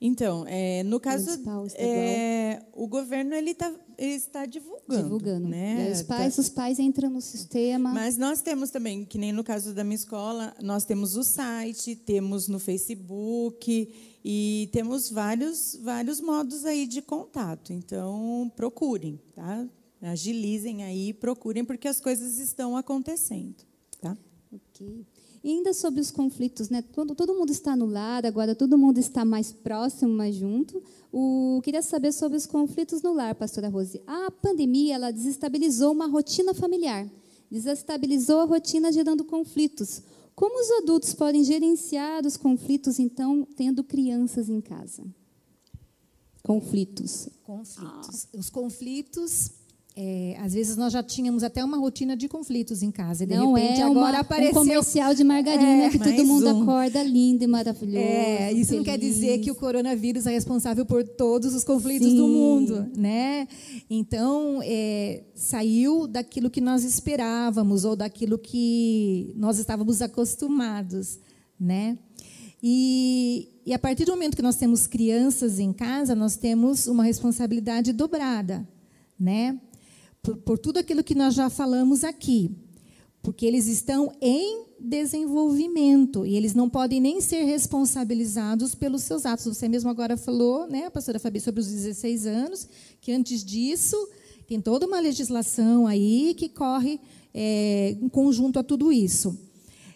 então, é, no caso, é, o governo ele, tá, ele está divulgando. Divulgando. Né? Os pais, tá... os pais entram no sistema. Mas nós temos também, que nem no caso da minha escola, nós temos o site, temos no Facebook e temos vários, vários modos aí de contato. Então, procurem, tá? Agilizem aí, procurem, porque as coisas estão acontecendo. Tá? Ok. E ainda sobre os conflitos, né? Todo, todo mundo está no lar, agora todo mundo está mais próximo, mais junto. O, queria saber sobre os conflitos no lar, pastora Rose. A pandemia ela desestabilizou uma rotina familiar, desestabilizou a rotina gerando conflitos. Como os adultos podem gerenciar os conflitos, então, tendo crianças em casa? Conflitos. Conflitos. Ah. Os conflitos é, às vezes nós já tínhamos até uma rotina de conflitos em casa. E de Não repente é agora uma, apareceu. Um comercial de margarina é, que todo mundo um. acorda lindo e maravilhoso. É, isso feliz. não quer dizer que o coronavírus é responsável por todos os conflitos Sim. do mundo, né? Então é, saiu daquilo que nós esperávamos ou daquilo que nós estávamos acostumados, né? E, e a partir do momento que nós temos crianças em casa, nós temos uma responsabilidade dobrada, né? Por, tudo aquilo que nós já falamos aqui, porque eles estão em desenvolvimento e eles não podem nem ser responsabilizados pelos seus atos. Você mesmo agora falou, né, a pastora Fabi, sobre os 16 anos, que antes disso tem toda uma legislação aí que corre é, em conjunto a tudo isso.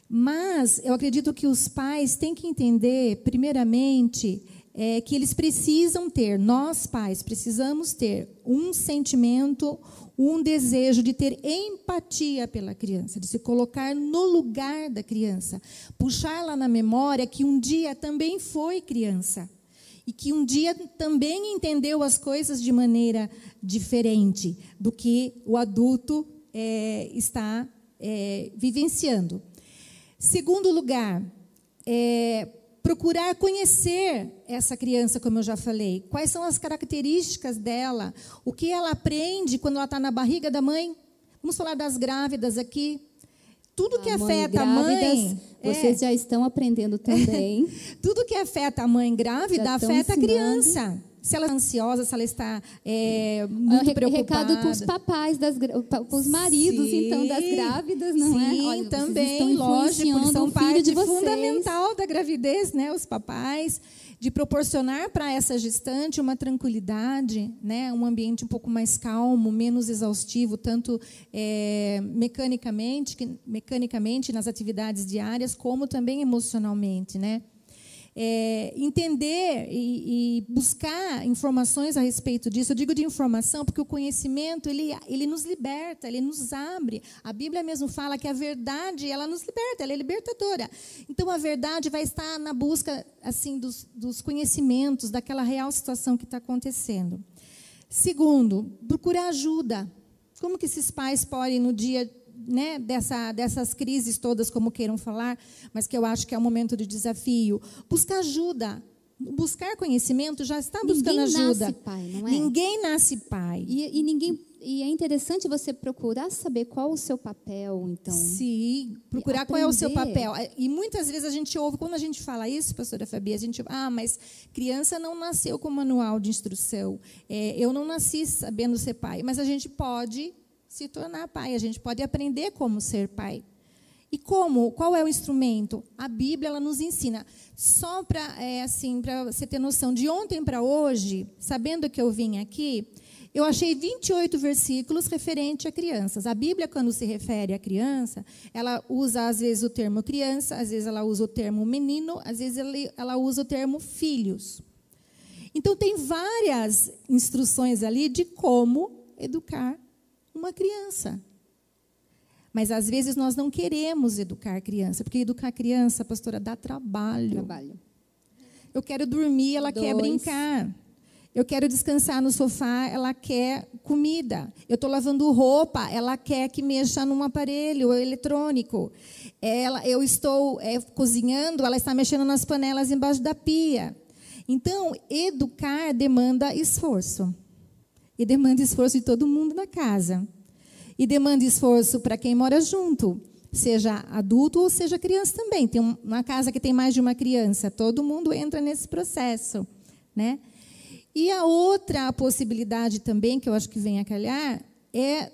Mas eu acredito que os pais têm que entender, primeiramente, é, que eles precisam ter, nós pais precisamos ter um sentimento, um desejo de ter empatia pela criança, de se colocar no lugar da criança, puxar lá na memória que um dia também foi criança e que um dia também entendeu as coisas de maneira diferente do que o adulto é, está é, vivenciando. Segundo lugar, é, procurar conhecer essa criança, como eu já falei. Quais são as características dela? O que ela aprende quando ela está na barriga da mãe? Vamos falar das grávidas aqui. Tudo que A afeta a mãe. grávidas, é, Vocês já estão aprendendo também. (laughs) tudo que afeta a mãe grávida afeta a ensinando. criança. Se ela é ansiosa, se ela está é, muito re- preocupada. Recado para os papais, das, para os maridos, Sim. então, das grávidas, não é? Sim, vocês estão também, lógico, eles são parte fundamental da gravidez, né? Os papais, de proporcionar para essa gestante uma tranquilidade, né? Um ambiente um pouco mais calmo, menos exaustivo, tanto é, mecanicamente, que- mecanicamente nas atividades diárias, como também emocionalmente, né? É, entender e, e buscar informações a respeito disso. Eu digo de informação porque o conhecimento ele, ele nos liberta, ele nos abre. A Bíblia mesmo fala que a verdade ela nos liberta, ela é libertadora. Então a verdade vai estar na busca assim dos, dos conhecimentos daquela real situação que está acontecendo. Segundo, procurar ajuda. Como que esses pais podem no dia né, dessa, dessas crises todas, como queiram falar, mas que eu acho que é um momento de desafio. Buscar ajuda. Buscar conhecimento já está buscando Ninguém ajuda. nasce pai, não é? Ninguém nasce pai. E, e ninguém e é interessante você procurar saber qual o seu papel, então. Sim, procurar qual é o seu papel. E muitas vezes a gente ouve, quando a gente fala isso, pastora Fabi, a gente ah, mas criança não nasceu com manual de instrução. É, eu não nasci sabendo ser pai. Mas a gente pode se tornar pai, a gente pode aprender como ser pai. E como? Qual é o instrumento? A Bíblia ela nos ensina. Só para é, assim, para você ter noção, de ontem para hoje, sabendo que eu vim aqui, eu achei 28 versículos referente a crianças. A Bíblia, quando se refere a criança, ela usa às vezes o termo criança, às vezes ela usa o termo menino, às vezes ela, ela usa o termo filhos. Então tem várias instruções ali de como educar uma criança. Mas às vezes nós não queremos educar criança, porque educar criança, pastora, dá trabalho. Trabalho. Eu quero dormir, ela quer Dois. brincar. Eu quero descansar no sofá, ela quer comida. Eu estou lavando roupa, ela quer que mexa num aparelho eletrônico. Ela, eu estou é, cozinhando, ela está mexendo nas panelas embaixo da pia. Então, educar demanda esforço. E demanda esforço de todo mundo na casa. E demanda esforço para quem mora junto, seja adulto ou seja criança também. Tem um- uma casa que tem mais de uma criança, todo mundo entra nesse processo, né? E a outra possibilidade também que eu acho que vem a calhar é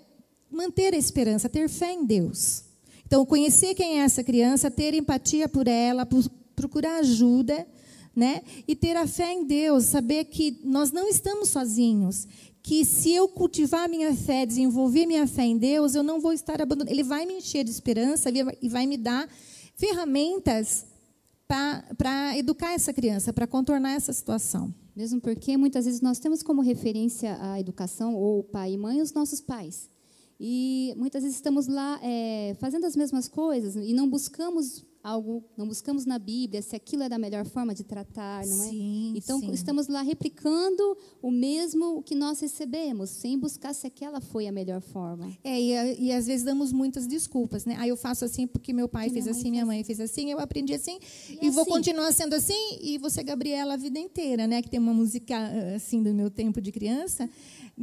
manter a esperança, ter fé em Deus. Então, conhecer quem é essa criança, ter empatia por ela, procurar ajuda, né? E ter a fé em Deus, saber que nós não estamos sozinhos, que se eu cultivar minha fé, desenvolver minha fé em Deus, eu não vou estar abandonado. Ele vai me encher de esperança e vai me dar ferramentas para educar essa criança, para contornar essa situação. Mesmo porque muitas vezes nós temos como referência a educação, ou pai e mãe, os nossos pais. E muitas vezes estamos lá é, fazendo as mesmas coisas e não buscamos algo, não buscamos na Bíblia se aquilo é da melhor forma de tratar, não é? Sim, então sim. estamos lá replicando o mesmo que nós recebemos, sem buscar se aquela foi a melhor forma. É, e, e às vezes damos muitas desculpas, né? Ah, eu faço assim porque meu pai fez assim, minha mãe fez assim, eu aprendi assim E e, vou assim? continuar sendo assim. E você, Gabriela, a vida inteira, né? Que tem uma música ah, assim do meu tempo de criança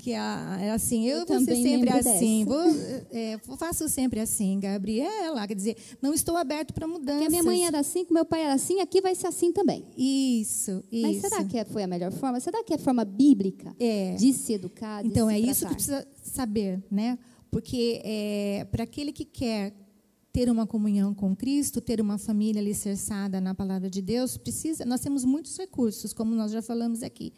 que é assim, eu, Eu vou ser sempre assim, dessa. vou, é, faço sempre assim, Gabriela. Quer dizer, não estou aberto para mudanças. Porque a minha mãe era assim, que meu pai era assim, aqui vai ser assim também. Isso, isso. Mas será que foi a melhor forma? Será que é a forma bíblica É. de se educar? de Então, se é isso que tratar? precisa saber, né? Porque é, para aquele que quer ter uma comunhão com Cristo, ter uma família alicerçada na palavra de Deus, precisa. Nós temos muitos recursos, como nós já falamos aqui.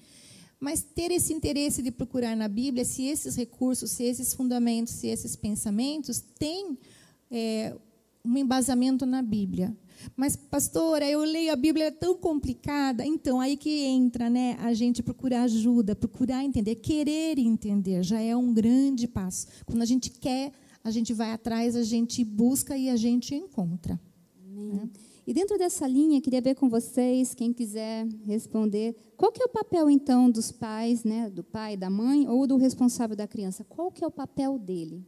Mas ter esse interesse de procurar na Bíblia se esses recursos, se esses fundamentos, se esses pensamentos têm é, um embasamento na Bíblia. Mas, pastora, eu leio a Bíblia é tão complicada. Então, aí que entra né, a gente procurar ajuda, procurar entender, querer entender, já é um grande passo. Quando a gente quer, a gente vai atrás, a gente busca e a gente encontra. Amém. E dentro dessa linha, queria ver com vocês, quem quiser responder, qual que é o papel então dos pais, né, do pai, da mãe ou do responsável da criança? Qual que é o papel dele?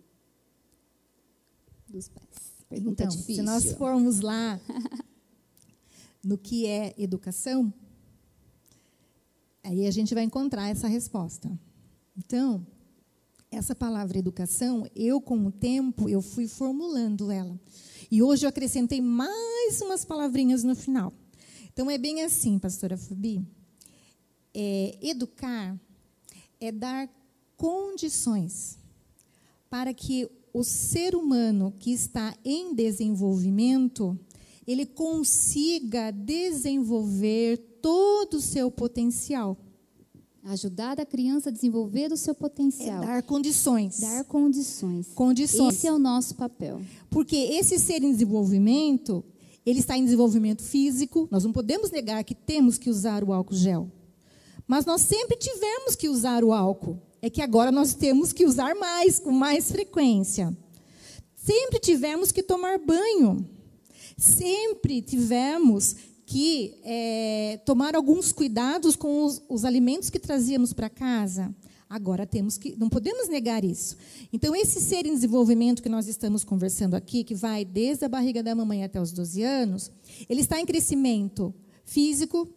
Dos pais. Pergunta então, difícil. se nós formos lá (laughs) no que é educação, aí a gente vai encontrar essa resposta. Então, essa palavra educação, eu com o tempo eu fui formulando ela. E hoje eu acrescentei mais umas palavrinhas no final. Então é bem assim, pastora Fabi. É, educar é dar condições para que o ser humano que está em desenvolvimento ele consiga desenvolver todo o seu potencial. Ajudar a criança a desenvolver o seu potencial. É dar condições. Dar condições. Condições. Esse é o nosso papel. Porque esse ser em desenvolvimento, ele está em desenvolvimento físico. Nós não podemos negar que temos que usar o álcool gel. Mas nós sempre tivemos que usar o álcool. É que agora nós temos que usar mais, com mais frequência. Sempre tivemos que tomar banho. Sempre tivemos que é, tomar alguns cuidados com os, os alimentos que trazíamos para casa. Agora temos que, não podemos negar isso. Então, esse ser em desenvolvimento que nós estamos conversando aqui, que vai desde a barriga da mamãe até os 12 anos, ele está em crescimento físico,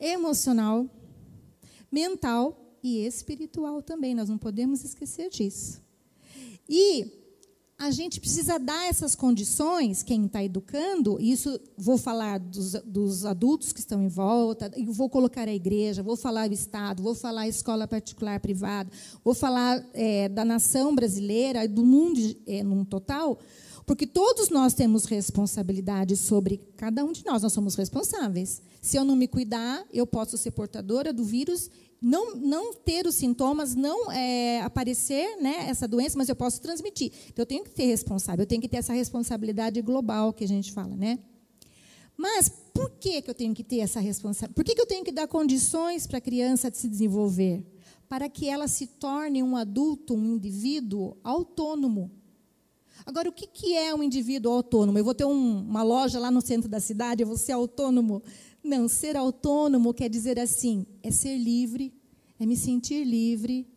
emocional, mental e espiritual também. Nós não podemos esquecer disso. E a gente precisa dar essas condições, quem está educando, isso vou falar dos, dos, adultos que estão em volta, vou colocar a igreja, vou falar o Estado, vou falar a escola particular privada, vou falar é, da nação brasileira, do mundo é, num total, porque todos nós temos responsabilidade sobre cada um de nós, nós somos responsáveis. Se eu não me cuidar, eu posso ser portadora do vírus não, não ter os sintomas, não é, aparecer né, essa doença, mas eu posso transmitir. Então, eu tenho que ter responsável, eu tenho que ter essa responsabilidade global que a gente fala, né? Mas por que, que eu tenho que ter essa responsabilidade? Por que, que eu tenho que dar condições para a criança de se desenvolver? Para que ela se torne um adulto, um indivíduo autônomo. Agora, o que, que é um indivíduo autônomo? Eu vou ter um, uma loja lá no centro da cidade, eu vou ser autônomo. Não, ser autônomo quer dizer assim: é ser livre, é me sentir livre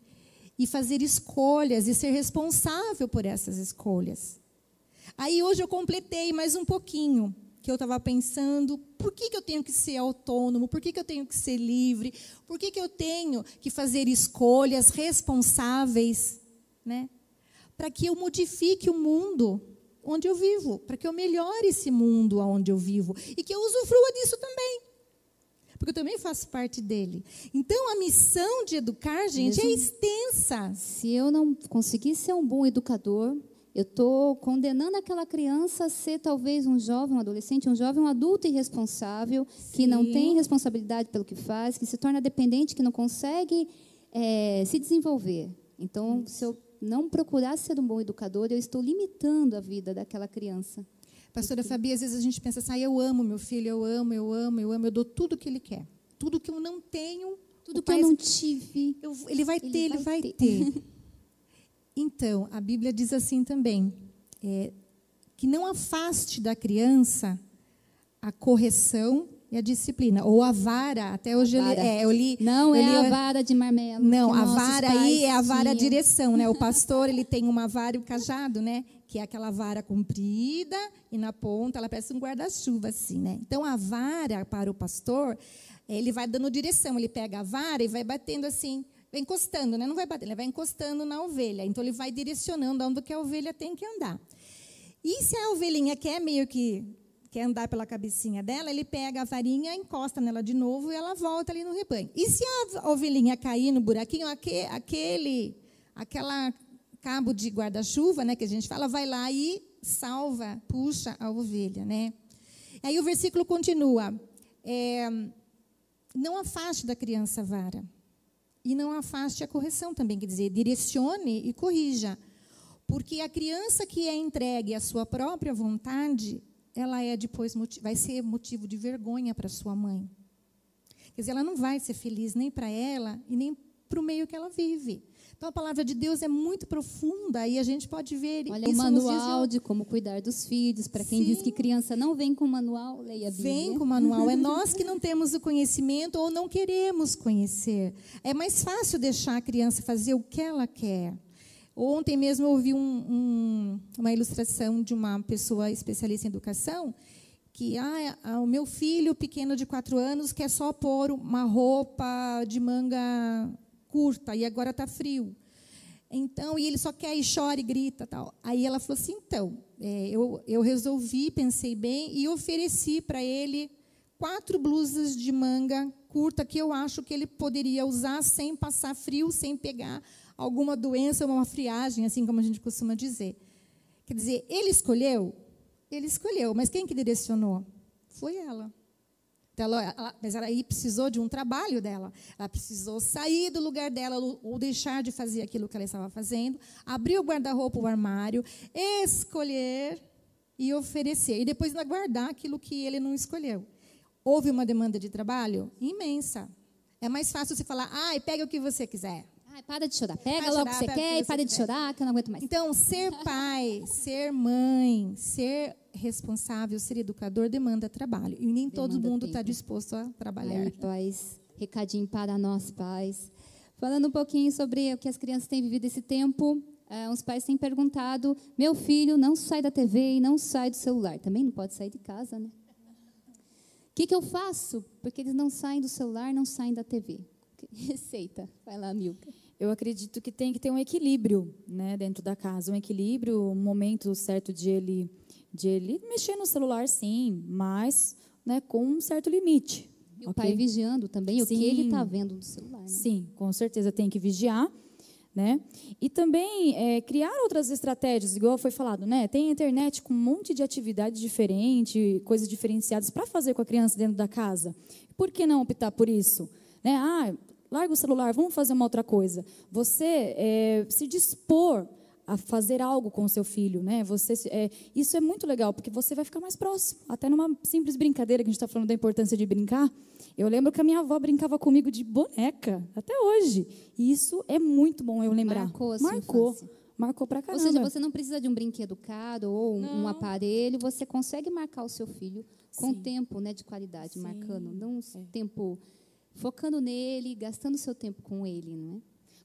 e fazer escolhas e ser responsável por essas escolhas. Aí hoje eu completei mais um pouquinho, que eu estava pensando, por que, que eu tenho que ser autônomo? Por que, que eu tenho que ser livre? Por que, que eu tenho que fazer escolhas responsáveis, né? Para que eu modifique o mundo onde eu vivo, para que eu melhore esse mundo onde eu vivo e que eu usufrua disso também. Porque eu também faço parte dele. Então, a missão de educar, gente, é Mesmo é extensa. Se eu não conseguir ser um bom educador, eu estou condenando aquela criança a ser talvez um jovem, um adolescente, um jovem, um adulto irresponsável, Sim. que não tem responsabilidade pelo que faz, que se torna dependente, que não consegue é, se desenvolver. Então, Isso. se eu não procurar ser um bom educador, eu estou limitando a vida daquela criança. Pastora Fabi, às vezes a gente pensa assim, ah, eu amo meu filho, eu amo, eu amo, eu amo, eu dou tudo o que ele quer. Tudo que eu não tenho, tudo que eu não tive, eu, ele vai ele ter, ele vai, ter. ter. (laughs) então, a Bíblia diz assim também, é, que não afaste da criança a correção e a disciplina. Ou a vara, até hoje eu li, é, eu li. Não eu é li, a vara de marmelo. Não, a vara aí é a vara tinham. direção, né? O (laughs) pastor ele tem uma vara e o um cajado, né? Que é aquela vara comprida e na ponta ela parece um guarda-chuva assim, né? Então a vara para o pastor, ele vai dando direção, ele pega a vara e vai batendo assim, vai encostando, né? Não vai bater, ele vai encostando na ovelha. Então ele vai direcionando onde que a ovelha tem que andar. E se a ovelhinha quer meio que quer andar pela cabecinha dela, ele pega a varinha, encosta nela de novo e ela volta ali no rebanho. E se a ovelhinha cair no buraquinho, aquele, aquela cabo de guarda-chuva, né, que a gente fala, vai lá e salva, puxa a ovelha, né? Aí o versículo continua: é, não afaste da criança a vara e não afaste a correção também, quer dizer, direcione e corrija, porque a criança que é entregue à sua própria vontade, ela é depois vai ser motivo de vergonha para sua mãe. Quer dizer, ela não vai ser feliz nem para ela e nem para o meio que ela vive. Então a palavra de Deus é muito profunda e a gente pode ver Olha, isso o manual de como cuidar dos filhos. Para quem Sim. diz que criança não vem com manual, leia a Bíblia. Vem com manual. É (laughs) nós que não temos o conhecimento ou não queremos conhecer. É mais fácil deixar a criança fazer o que ela quer. Ontem mesmo eu ouvi um, um, uma ilustração de uma pessoa especialista em educação que ah, o meu filho pequeno de quatro anos quer só pôr uma roupa de manga curta e agora está frio. Então, e ele só quer e chora e grita tal. Aí ela falou assim, então, é, eu, eu resolvi, pensei bem e ofereci para ele quatro blusas de manga curta que eu acho que ele poderia usar sem passar frio, sem pegar alguma doença uma friagem, assim como a gente costuma dizer. Quer dizer, ele escolheu? Ele escolheu, mas quem que direcionou? Foi ela. Então, ela, ela, mas ela aí precisou de um trabalho dela. Ela precisou sair do lugar dela ou deixar de fazer aquilo que ela estava fazendo, abrir o guarda-roupa, o armário, escolher e oferecer. E depois guardar aquilo que ele não escolheu. Houve uma demanda de trabalho imensa. É mais fácil você falar, ai, pega o que você quiser. Ai, para de chorar. Pega logo o que você quer e para de chorar, que eu não aguento mais. Então, ser pai, ser mãe, ser responsável, ser educador demanda trabalho. E nem demanda todo mundo está disposto a trabalhar. Aí, pais, recadinho para nós, pais. Falando um pouquinho sobre o que as crianças têm vivido esse tempo, uh, uns pais têm perguntado: meu filho não sai da TV e não sai do celular. Também não pode sair de casa, né? O que, que eu faço? Porque eles não saem do celular, não saem da TV. (laughs) Receita. Vai lá, Milka eu acredito que tem que ter um equilíbrio né, dentro da casa. Um equilíbrio, um momento certo de ele, de ele mexer no celular, sim, mas né, com um certo limite. E okay? o pai vigiando também sim, o que ele está vendo no celular. Né? Sim, com certeza tem que vigiar. Né? E também é, criar outras estratégias, igual foi falado, né? Tem internet com um monte de atividade diferente, coisas diferenciadas para fazer com a criança dentro da casa. Por que não optar por isso? Né? Ah, larga o celular, vamos fazer uma outra coisa. Você é, se dispor a fazer algo com o seu filho, né? Você, é, isso é muito legal, porque você vai ficar mais próximo. Até numa simples brincadeira que a gente está falando da importância de brincar. Eu lembro que a minha avó brincava comigo de boneca, até hoje. E isso é muito bom eu lembrar. Marcou a Marcou. Marcou pra caramba. Ou seja, você não precisa de um brinquedo caro ou um, um aparelho, você consegue marcar o seu filho com Sim. tempo né, de qualidade, Sim. marcando, não um é. tempo focando nele, gastando seu tempo com ele, não é?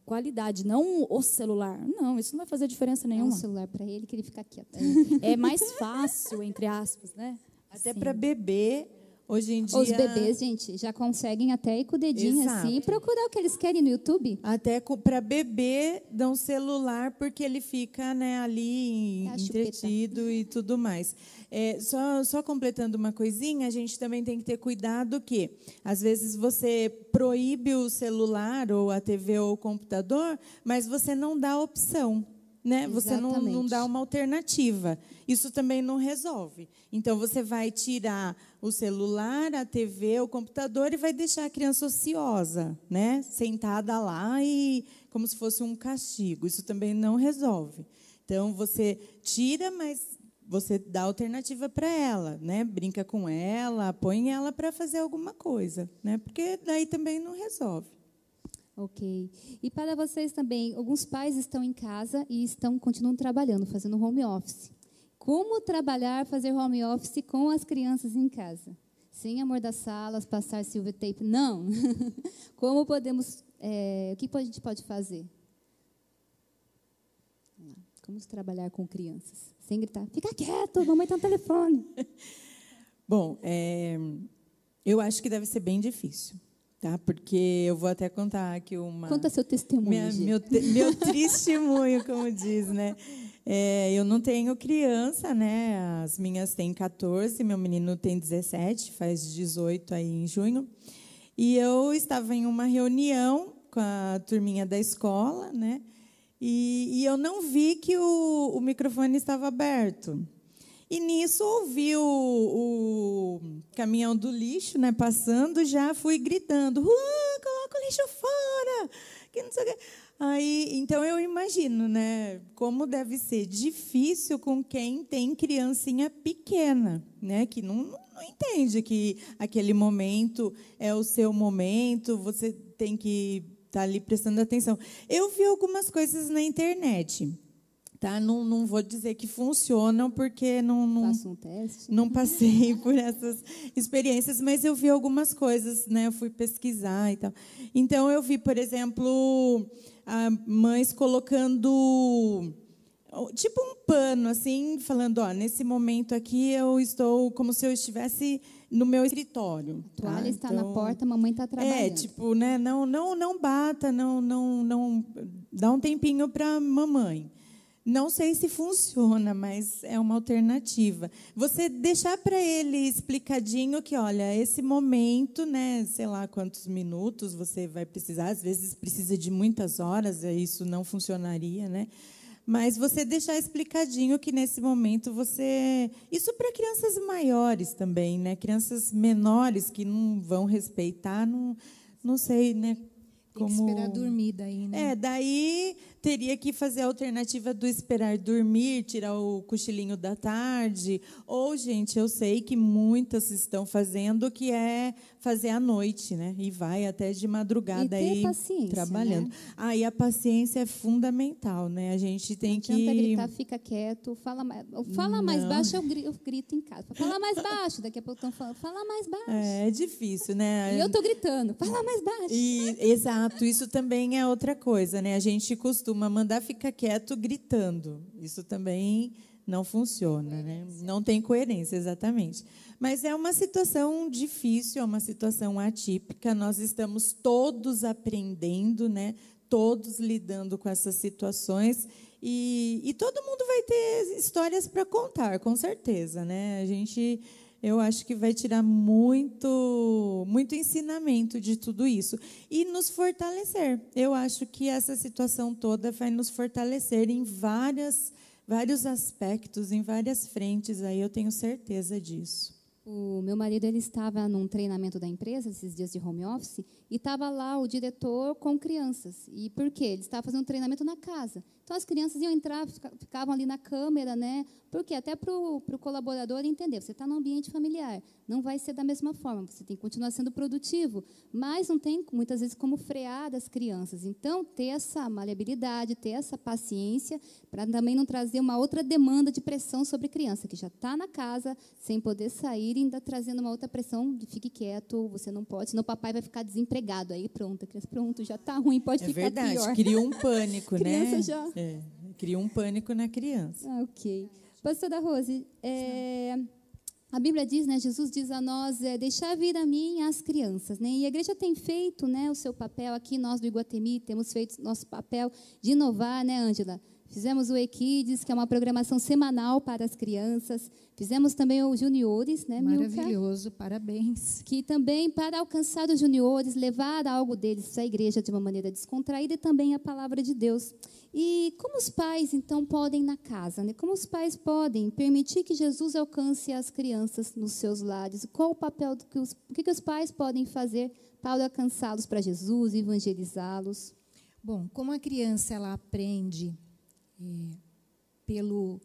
Qualidade, não o celular. Não, isso não vai fazer diferença nenhuma. É um celular para ele que ele fica quieto. É mais fácil, entre aspas, né? Até para bebê, Hoje em dia. Os bebês, gente, já conseguem até ir com o dedinho Exato. assim procurar o que eles querem no YouTube. Até para bebê dão celular porque ele fica né, ali é entretido e tudo mais. É, só, só completando uma coisinha, a gente também tem que ter cuidado que, às vezes, você proíbe o celular ou a TV ou o computador, mas você não dá opção né? Você não, não dá uma alternativa. Isso também não resolve. Então você vai tirar o celular, a TV, o computador e vai deixar a criança ociosa, né? Sentada lá e como se fosse um castigo. Isso também não resolve. Então você tira, mas você dá alternativa para ela, né? Brinca com ela, põe ela para fazer alguma coisa, né? Porque daí também não resolve. Ok. E para vocês também, alguns pais estão em casa e estão continuam trabalhando, fazendo home office. Como trabalhar, fazer home office com as crianças em casa? Sem amor das salas, passar silver tape? Não. (laughs) Como podemos, é, o que a gente pode fazer? Como trabalhar com crianças? Sem gritar, fica quieto, mamãe está no telefone. (laughs) Bom, é, eu acho que deve ser bem difícil. Tá, porque eu vou até contar aqui uma. Conta seu testemunho. Minha, meu, te, meu (laughs) testemunho, como diz, né? É, eu não tenho criança, né? As minhas têm 14, meu menino tem 17, faz 18 aí em junho. E eu estava em uma reunião com a turminha da escola, né? E, e eu não vi que o, o microfone estava aberto. E nisso ouvi o, o, caminhão do lixo né, passando, já fui gritando: coloca o lixo fora! Que não sei o. Aí, então eu imagino, né, como deve ser difícil com quem tem criancinha pequena, né, que não, não entende que aquele momento é o seu momento, você tem que tá ali prestando atenção. Eu vi algumas coisas na internet. Tá? Não, não vou dizer que funcionam, porque não, não, um não passei (laughs) por essas experiências, mas eu vi algumas coisas, né? eu fui pesquisar e tal. Então, eu vi, por exemplo, mães colocando tipo um pano, assim, falando, ó, nesse momento aqui eu estou como se eu estivesse no meu escritório. A toalha tá? está na porta, a mamãe está trabalhando. É, tipo, né, não, não, não bata, não, não, não, dá um tempinho para mamãe. Não sei se funciona, mas é uma alternativa. Você deixar para ele explicadinho que, olha, esse momento, né, sei lá quantos minutos você vai precisar, às vezes precisa de muitas horas, isso não funcionaria, né? Mas você deixar explicadinho que nesse momento você. Isso para crianças maiores também, né? Crianças menores que não vão respeitar, não, não sei, né? Tem que esperar dormir daí, né? É, daí teria que fazer a alternativa do esperar dormir, tirar o cochilinho da tarde. Ou, gente, eu sei que muitas estão fazendo que é fazer à noite, né? E vai até de madrugada e aí trabalhando. Né? Aí ah, a paciência é fundamental, né? A gente tem Não que gritar, fica quieto, fala mais, fala mais baixo, eu grito em casa. Fala mais baixo, daqui a pouco estão falando, fala mais baixo. É, é difícil, né? E eu tô gritando, fala mais baixo. E, exato, isso também é outra coisa, né? A gente costuma mandar ficar quieto gritando. Isso também não funciona, né? Não tem coerência, exatamente. Mas é uma situação difícil, é uma situação atípica. Nós estamos todos aprendendo, né? Todos lidando com essas situações e, e todo mundo vai ter histórias para contar, com certeza, né? A gente eu acho que vai tirar muito, muito ensinamento de tudo isso e nos fortalecer. Eu acho que essa situação toda vai nos fortalecer em várias vários aspectos, em várias frentes, aí eu tenho certeza disso. O meu marido ele estava num treinamento da empresa esses dias de home office e estava lá o diretor com crianças. E por quê? Ele estava fazendo um treinamento na casa. Então as crianças iam entrar, ficavam ali na câmera, né? Porque até para o colaborador entender, você está no ambiente familiar, não vai ser da mesma forma, você tem que continuar sendo produtivo, mas não tem muitas vezes como frear das crianças. Então, ter essa maleabilidade, ter essa paciência, para também não trazer uma outra demanda de pressão sobre a criança, que já está na casa, sem poder sair, e ainda trazendo uma outra pressão de fique quieto, você não pode, senão o papai vai ficar desempregado. Aí pronto, a criança, pronto, já está ruim, pode é ficar verdade, pior. cria um pânico, (laughs) criança né? já é, cria um pânico na criança. Ah, ok. Pastora Rose, é, a Bíblia diz, né, Jesus diz a nós, é, deixar vir a mim as crianças. Né, e a igreja tem feito né, o seu papel aqui, nós do Iguatemi temos feito nosso papel de inovar, né, Ângela? Fizemos o Equides, que é uma programação semanal para as crianças. Fizemos também o Juniores, né, Maravilhoso, Milka? parabéns. Que também, para alcançar os juniores, levar algo deles à igreja de uma maneira descontraída e também a palavra de Deus. E como os pais, então, podem na casa? Né? Como os pais podem permitir que Jesus alcance as crianças nos seus lares? Qual o papel que os, o que, que os pais podem fazer para alcançá-los para Jesus, evangelizá-los? Bom, como a criança ela aprende é, pelo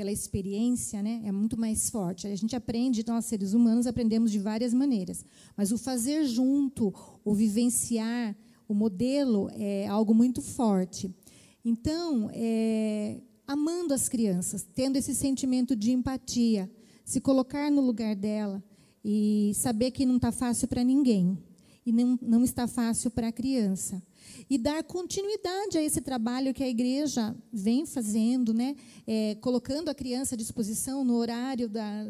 pela experiência, né, é muito mais forte. A gente aprende, nós seres humanos aprendemos de várias maneiras, mas o fazer junto, o vivenciar, o modelo é algo muito forte. Então, é, amando as crianças, tendo esse sentimento de empatia, se colocar no lugar dela e saber que não está fácil para ninguém e não, não está fácil para a criança. E dar continuidade a esse trabalho que a igreja vem fazendo, né? É, colocando a criança à disposição no horário da,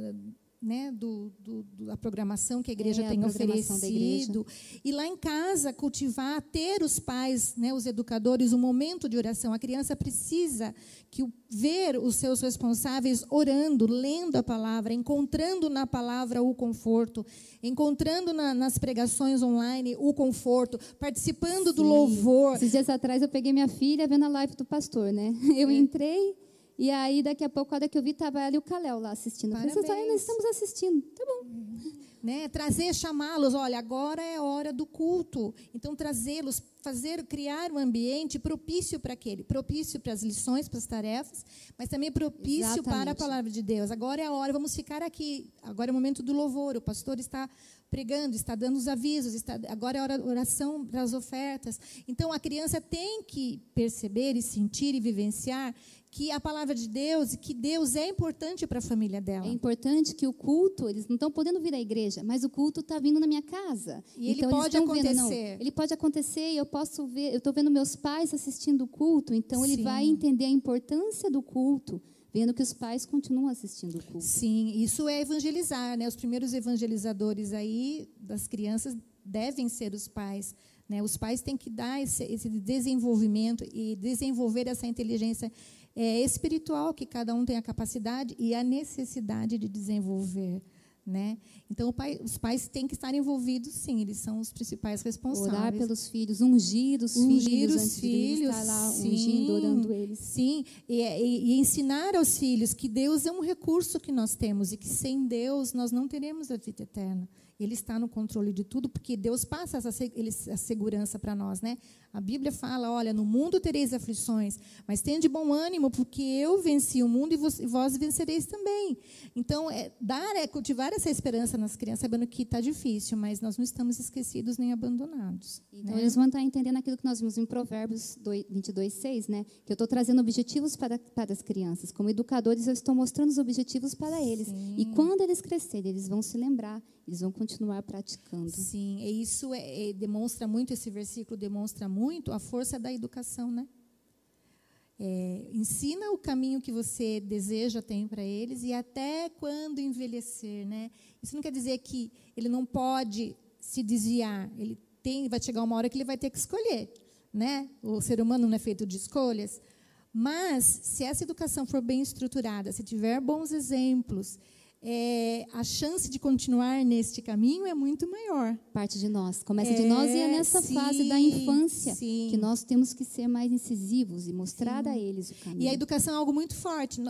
né, do, do, da programação que a igreja é, tem a oferecido. E lá em casa, cultivar, ter os pais, né, os educadores, um momento de oração. A criança precisa que ver os seus responsáveis orando, lendo a palavra, encontrando na palavra o conforto, encontrando na, nas pregações online o conforto, participando Sim. do louvor. Esses dias atrás eu peguei minha filha vendo a live do pastor, né? Eu é. entrei e aí, daqui a pouco, a hora que eu vi, estava ela e o Caléu lá assistindo. Parabéns. Nós estamos assistindo. Tá bom. (laughs) Né? Trazer, chamá-los, olha, agora é hora do culto. Então, trazê-los, fazer, criar um ambiente propício para aquele, propício para as lições, para as tarefas, mas também propício Exatamente. para a palavra de Deus. Agora é a hora, vamos ficar aqui. Agora é o momento do louvor. O pastor está pregando, está dando os avisos, está, agora é hora oração para as ofertas. Então a criança tem que perceber e sentir e vivenciar que a palavra de Deus, que Deus é importante para a família dela. É importante que o culto, eles não estão podendo vir à igreja, mas o culto está vindo na minha casa. E ele então, pode eles estão acontecer. Vendo, ele pode acontecer e eu posso ver, eu estou vendo meus pais assistindo o culto, então ele Sim. vai entender a importância do culto, vendo que os pais continuam assistindo o culto. Sim, isso é evangelizar, né? Os primeiros evangelizadores aí das crianças devem ser os pais. Né? Os pais têm que dar esse, esse desenvolvimento e desenvolver essa inteligência é, espiritual que cada um tem a capacidade e a necessidade de desenvolver. Né? Então, pai, os pais têm que estar envolvidos, sim, eles são os principais responsáveis. Orar pelos filhos, ungir os Ungir filhos, os antes filhos, estar lá sim, ungindo, orando eles. Sim, e, e- e ensinar aos filhos que Deus é um recurso que nós temos e que sem Deus nós não teremos a vida eterna. Ele está no controle de tudo, porque Deus passa essa segurança para nós, né? A Bíblia fala, olha, no mundo tereis aflições, mas tenha de bom ânimo, porque eu venci o mundo e vós vencereis também. Então, é, dar é cultivar essa esperança nas crianças, sabendo que está difícil, mas nós não estamos esquecidos nem abandonados. Então, né? eles vão estar entendendo aquilo que nós vimos em Provérbios 2, 22, 6, né? Que eu estou trazendo objetivos para, para as crianças. Como educadores, eu estou mostrando os objetivos para eles. E quando eles crescerem, eles vão se lembrar, eles vão continuar praticando. Sim, e isso é- é- demonstra muito, esse versículo demonstra muito a força da educação, né? É, ensina o caminho que você deseja ter para eles e até quando envelhecer, né? Isso não quer dizer que ele não pode se desviar. Ele tem, vai chegar uma hora que ele vai ter que escolher, né? O ser humano não é feito de escolhas. Mas se essa educação for bem estruturada, se tiver bons exemplos, é, a chance de continuar neste caminho é muito maior. Parte de nós. Começa de nós e é nessa sim, fase da infância sim. que nós temos que ser mais incisivos e mostrar a eles o caminho. E a educação é algo muito forte.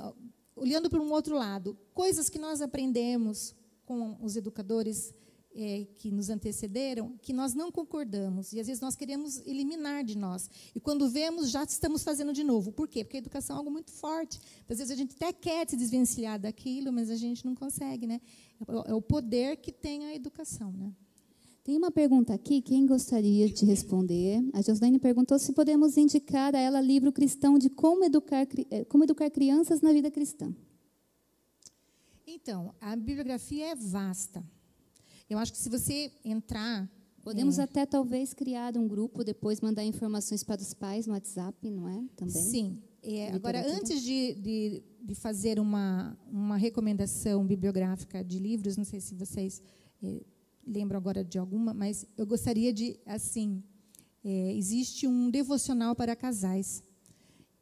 Olhando para um outro lado, coisas que nós aprendemos com os educadores eh, que nos antecederam, que nós não concordamos. E às vezes nós queremos eliminar de nós. E quando vemos, já estamos fazendo de novo. Por quê? Porque a educação é algo muito forte. Às vezes a gente até quer se desvencilhar daquilo, mas a gente não consegue. Né? É o- É poder que tem a educação. Né? Tem uma pergunta aqui, quem gostaria de responder? A Joslaine perguntou se podemos indicar a ela livro cristão de como educar, eh, como educar crianças na vida cristã. Então, a bibliografia é vasta. Eu acho que se você entrar Podemos É. até talvez criar um grupo, depois mandar informações para os pais no WhatsApp, não é? Também. Sim. É, agora, antes de, de, de fazer uma, uma recomendação bibliográfica de livros, não sei se vocês eh, lembram agora de alguma, mas eu gostaria de, assim, eh, existe um devocional para casais.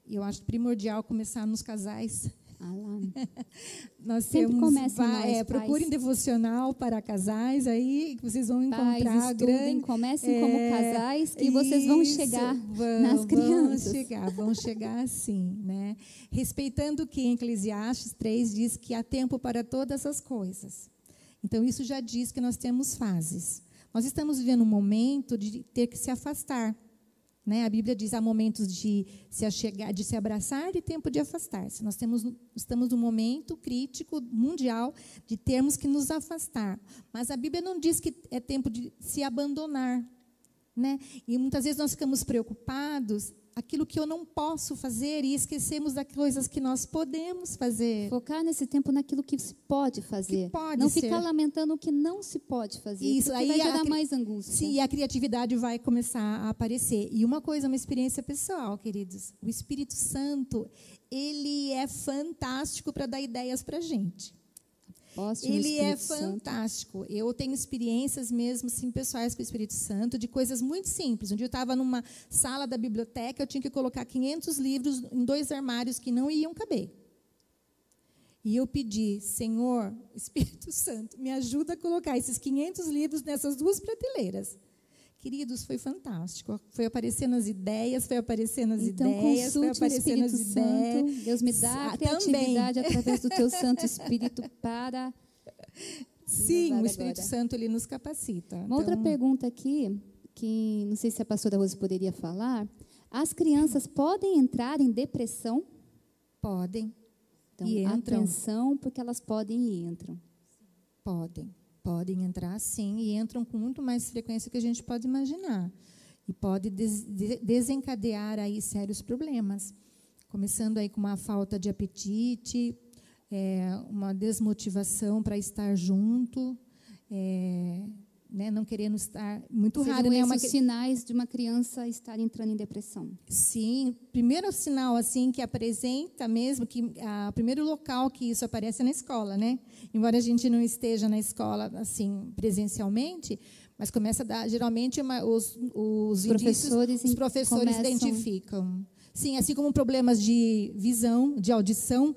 Eu acho primordial começar nos casais. Nós Sempre temos começa em va- nós, é, procurem devocional para casais, aí que vocês vão Pais, encontrar estudem, grande comecem como É, casais, que vocês vão chegar vão- nas crianças. Vão chegar, vão chegar sim. Né? Respeitando que em Eclesiastes 3 diz que há tempo para todas as coisas. Então, isso já diz que nós temos fases. Nós estamos vivendo um momento de ter que se afastar. Né? A Bíblia diz há momentos de se achegar, de se abraçar e tempo de afastar-se. Nós temos, estamos num momento crítico mundial de termos que nos afastar. Mas a Bíblia não diz que é tempo de se abandonar. Né? E muitas vezes nós ficamos preocupados aquilo que eu não posso fazer e esquecemos das coisas que nós podemos fazer. Focar nesse tempo naquilo que se pode fazer. Que pode não ser. ficar lamentando o que não se pode fazer. Isso, aí vai a gerar cri- mais angústia. Sim, a criatividade vai começar a aparecer. E uma coisa, uma experiência pessoal, queridos. O Espírito Santo, ele é fantástico para dar ideias para a gente. Ele é Espírito Santo. fantástico. Eu tenho experiências mesmo assim, pessoais com o Espírito Santo, de coisas muito simples. Um dia eu estava numa sala da biblioteca, eu tinha que colocar 500 livros em dois armários que não iam caber. E eu pedi, Senhor, Espírito (laughs) Santo, me ajuda a colocar esses 500 livros nessas duas prateleiras. Queridos, foi fantástico. Foi aparecendo as ideias, foi aparecendo as Então, ideias, foi aparecendo as Espírito ideias. Santo. Deus me dá a também. criatividade através do teu Santo (laughs) Espírito para... Sim, o Espírito agora. Santo ele nos capacita. Uma outra Então, pergunta aqui, que não sei se a pastora Rose poderia falar. As crianças podem entrar em depressão? Podem, Então, E entram. atenção, porque elas podem e entram. podem, Podem entrar sim e entram com muito mais frequência que a gente pode imaginar. E pode des desencadear aí sérios problemas. Começando aí com uma falta de apetite, é, uma desmotivação para estar junto, é, né, não querendo estar muito Seriam raro, né? Uma... sinais de uma criança estar entrando em depressão. Sim, primeiro sinal assim que apresenta mesmo que o primeiro local que isso aparece é na escola, né? Embora a gente não esteja na escola assim presencialmente, mas começa a dar geralmente uma, os, os, professores, indícios, os professores começam... identificam. Sim, assim como problemas de visão, de audição,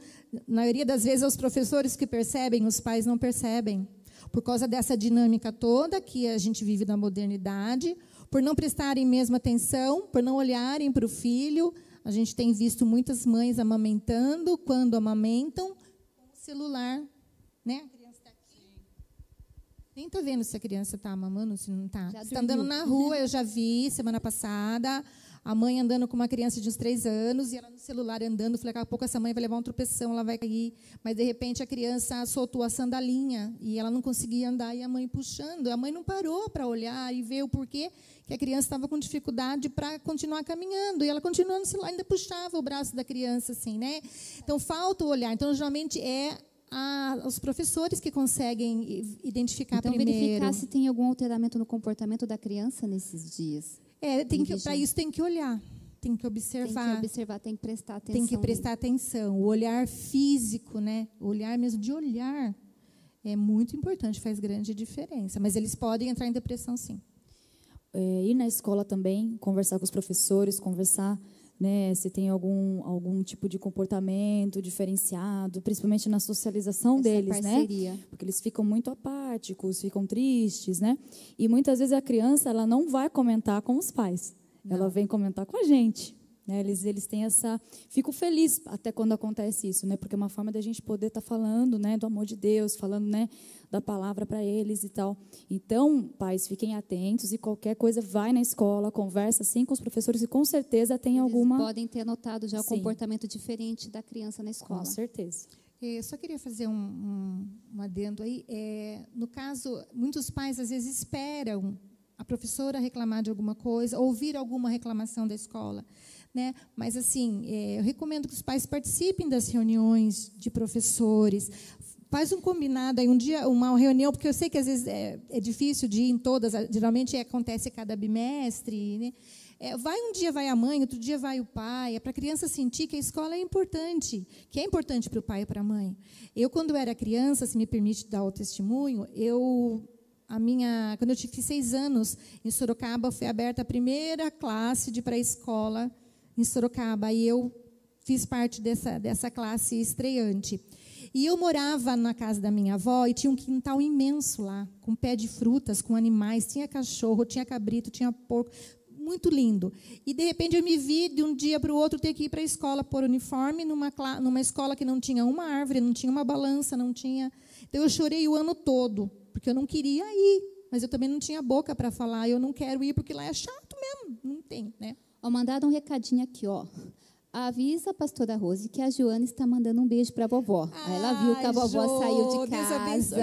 na maioria das vezes os professores que percebem, os pais não percebem por causa dessa dinâmica toda que a gente vive na modernidade, por não prestarem mesmo atenção, por não olharem para o filho. A gente tem visto muitas mães amamentando, quando amamentam, com o celular. Né? A criança está aqui. Nem está vendo se a criança está mamando, se não está. Está andando na rua, eu já vi semana passada a mãe andando com uma criança de uns três anos e ela no celular andando. Falei, daqui a pouco essa mãe vai levar um tropeção, ela vai cair. Mas, de repente, a criança soltou a sandalinha e ela não conseguia andar e a mãe puxando. A mãe não parou para olhar e ver o porquê que a criança estava com dificuldade para continuar caminhando. E ela continuando no celular, ainda puxava o braço da criança, assim, né? Então, falta o olhar. Então, geralmente, é a, os professores que conseguem identificar então, primeiro. Então, verificar se tem algum alteramento no comportamento da criança nesses dias. É, tem que para isso tem que olhar, tem que observar. Tem que observar, tem que prestar atenção. Tem que prestar atenção. O olhar físico, né? O olhar mesmo de olhar é muito importante, faz grande diferença. Mas eles podem entrar em depressão, sim. É, ir na escola também, conversar com os professores, conversar né, se tem algum, algum tipo de comportamento diferenciado, principalmente na socialização Essa deles, né? parceria. né? Porque eles ficam muito apáticos, ficam tristes, né? E muitas vezes a criança ela não vai comentar com os pais, não. ela vem comentar com a gente. Né? Eles, eles têm essa. Fico feliz até quando acontece isso, né? Porque é uma forma da gente poder estar tá falando, né, do amor de Deus, falando, né, da palavra para eles e tal. Então, pais, fiquem atentos e qualquer coisa, vai na escola, conversa assim com os professores e com certeza tem eles alguma. Podem ter notado já o comportamento diferente da criança na escola. Com certeza. Eu é, só queria fazer um, um, um adendo aí. É, no caso, muitos pais às vezes esperam a professora reclamar de alguma coisa, ouvir alguma reclamação da escola. Né? Mas, assim, é, eu recomendo que os pais participem das reuniões de professores, faz um combinado aí um dia uma reunião porque eu sei que às vezes é, é difícil de ir em todas geralmente acontece cada bimestre né? é, vai um dia vai a mãe outro dia vai o pai é para a criança sentir que a escola é importante que é importante para o pai e para a mãe eu quando era criança se me permite dar o testemunho eu a minha quando eu tive seis anos em Sorocaba foi aberta a primeira classe de pré-escola em Sorocaba, e eu fiz parte dessa, dessa classe estreante. E eu morava na casa da minha avó e tinha um quintal imenso lá, com pé de frutas, com animais, tinha cachorro, tinha cabrito, tinha porco, muito lindo. E de repente eu me vi de um dia para o outro ter que ir para a escola por uniforme numa numa escola que não tinha uma árvore, não tinha uma balança, não tinha. Então eu chorei o ano todo, porque eu não queria ir, mas eu também não tinha boca para falar, eu não quero ir porque lá é chato mesmo, não tem, né? Ó, mandaram um recadinho aqui, ó. Avisa a pastora Rose que a Joana está mandando um beijo para a vovó. Ai, ela viu que a vovó saiu de casa.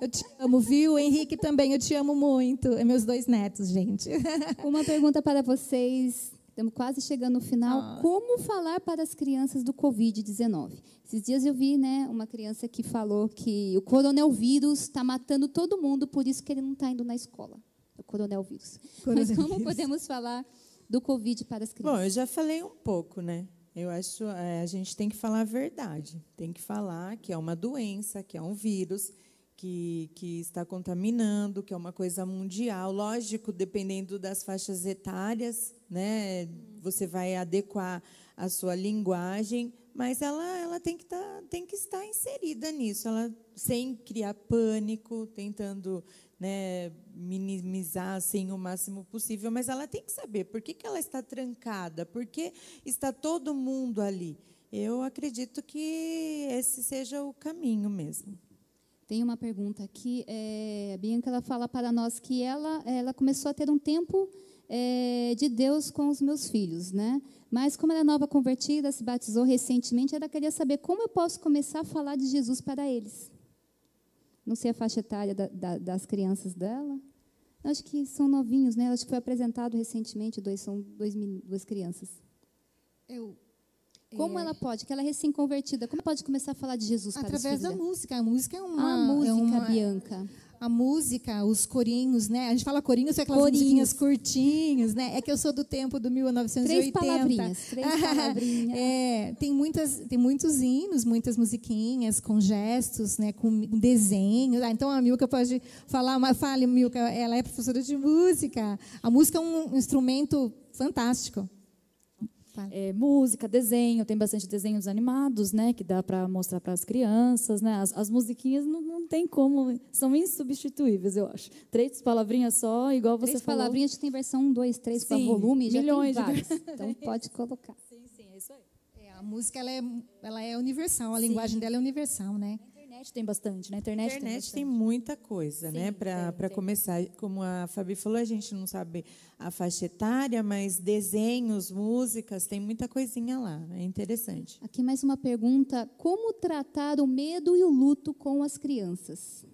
Eu te amo, viu? Henrique também, eu te amo muito. É meus dois netos, gente. (laughs) Uma pergunta para vocês. Estamos quase chegando no final. Ah. Como falar para as crianças do Covid-19? Esses dias eu vi né, uma criança que falou que o coronel vírus está matando todo mundo, por isso que ele não está indo na escola. O coronel vírus. Coronel Mas como podemos falar do Covid para as crianças? Bom, eu já falei um pouco, né? Eu acho é, a gente tem que falar a verdade. Tem que falar que é uma doença, que é um vírus, que, que está contaminando, que é uma coisa mundial. Lógico, dependendo das faixas etárias, né? Você vai adequar a sua linguagem, mas ela, ela tem, que tá, tem que estar inserida nisso, ela sem criar pânico, tentando né, minimizar assim o máximo possível, mas ela tem que saber por que, que ela está trancada, por que está todo mundo ali. Eu acredito que esse seja o caminho mesmo. Tem uma pergunta aqui, é, a Bianca ela fala para nós que ela, ela começou a ter um tempo é, de Deus com os meus filhos, né? Mas como ela é nova convertida, se batizou recentemente, ela queria saber como eu posso começar a falar de Jesus para eles. Não sei a faixa etária da, da, das crianças dela. Acho que são novinhos, né? Acho que foi apresentado recentemente, dois, são dois, duas crianças. Eu, como é, ela pode, que ela é recém-convertida, como pode começar a falar de Jesus para através da música. A música é uma. A música, é uma, Bianca. A música, os corinhos, né? A gente fala corinhos, é aquelas Corinhos. musiquinhas curtinhos, né? É que eu sou do tempo do 1980. Três palavrinhas, (laughs) três palavrinhas. É, tem muitas, tem muitos hinos, muitas musiquinhas com gestos, né? Com desenhos. Ah, então a Milka pode falar, mas fale, Milka, ela é professora de música. A música é um instrumento fantástico. É, música, desenho, tem bastante desenhos animados, né, que dá para mostrar para as crianças, né, as, as musiquinhas não, não tem como, são insubstituíveis, eu acho. Três palavrinhas só, igual você Três falou. palavrinhas, tem versão 1, 2, 3 para Sim, volume, já milhões de tem várias. Então (laughs) pode colocar. Sim, sim, é isso aí. É, a música ela é, ela é universal, a linguagem dela é universal, né? Internet tem bastante, na internet, A internet tem tem bastante. muita coisa, né? Sim, Para tem, tem. começar, como a Fabi falou, a gente não sabe a faixa etária, mas desenhos, músicas, tem muita coisinha lá. É interessante. Aqui mais uma pergunta: como tratar o medo e o luto com as crianças?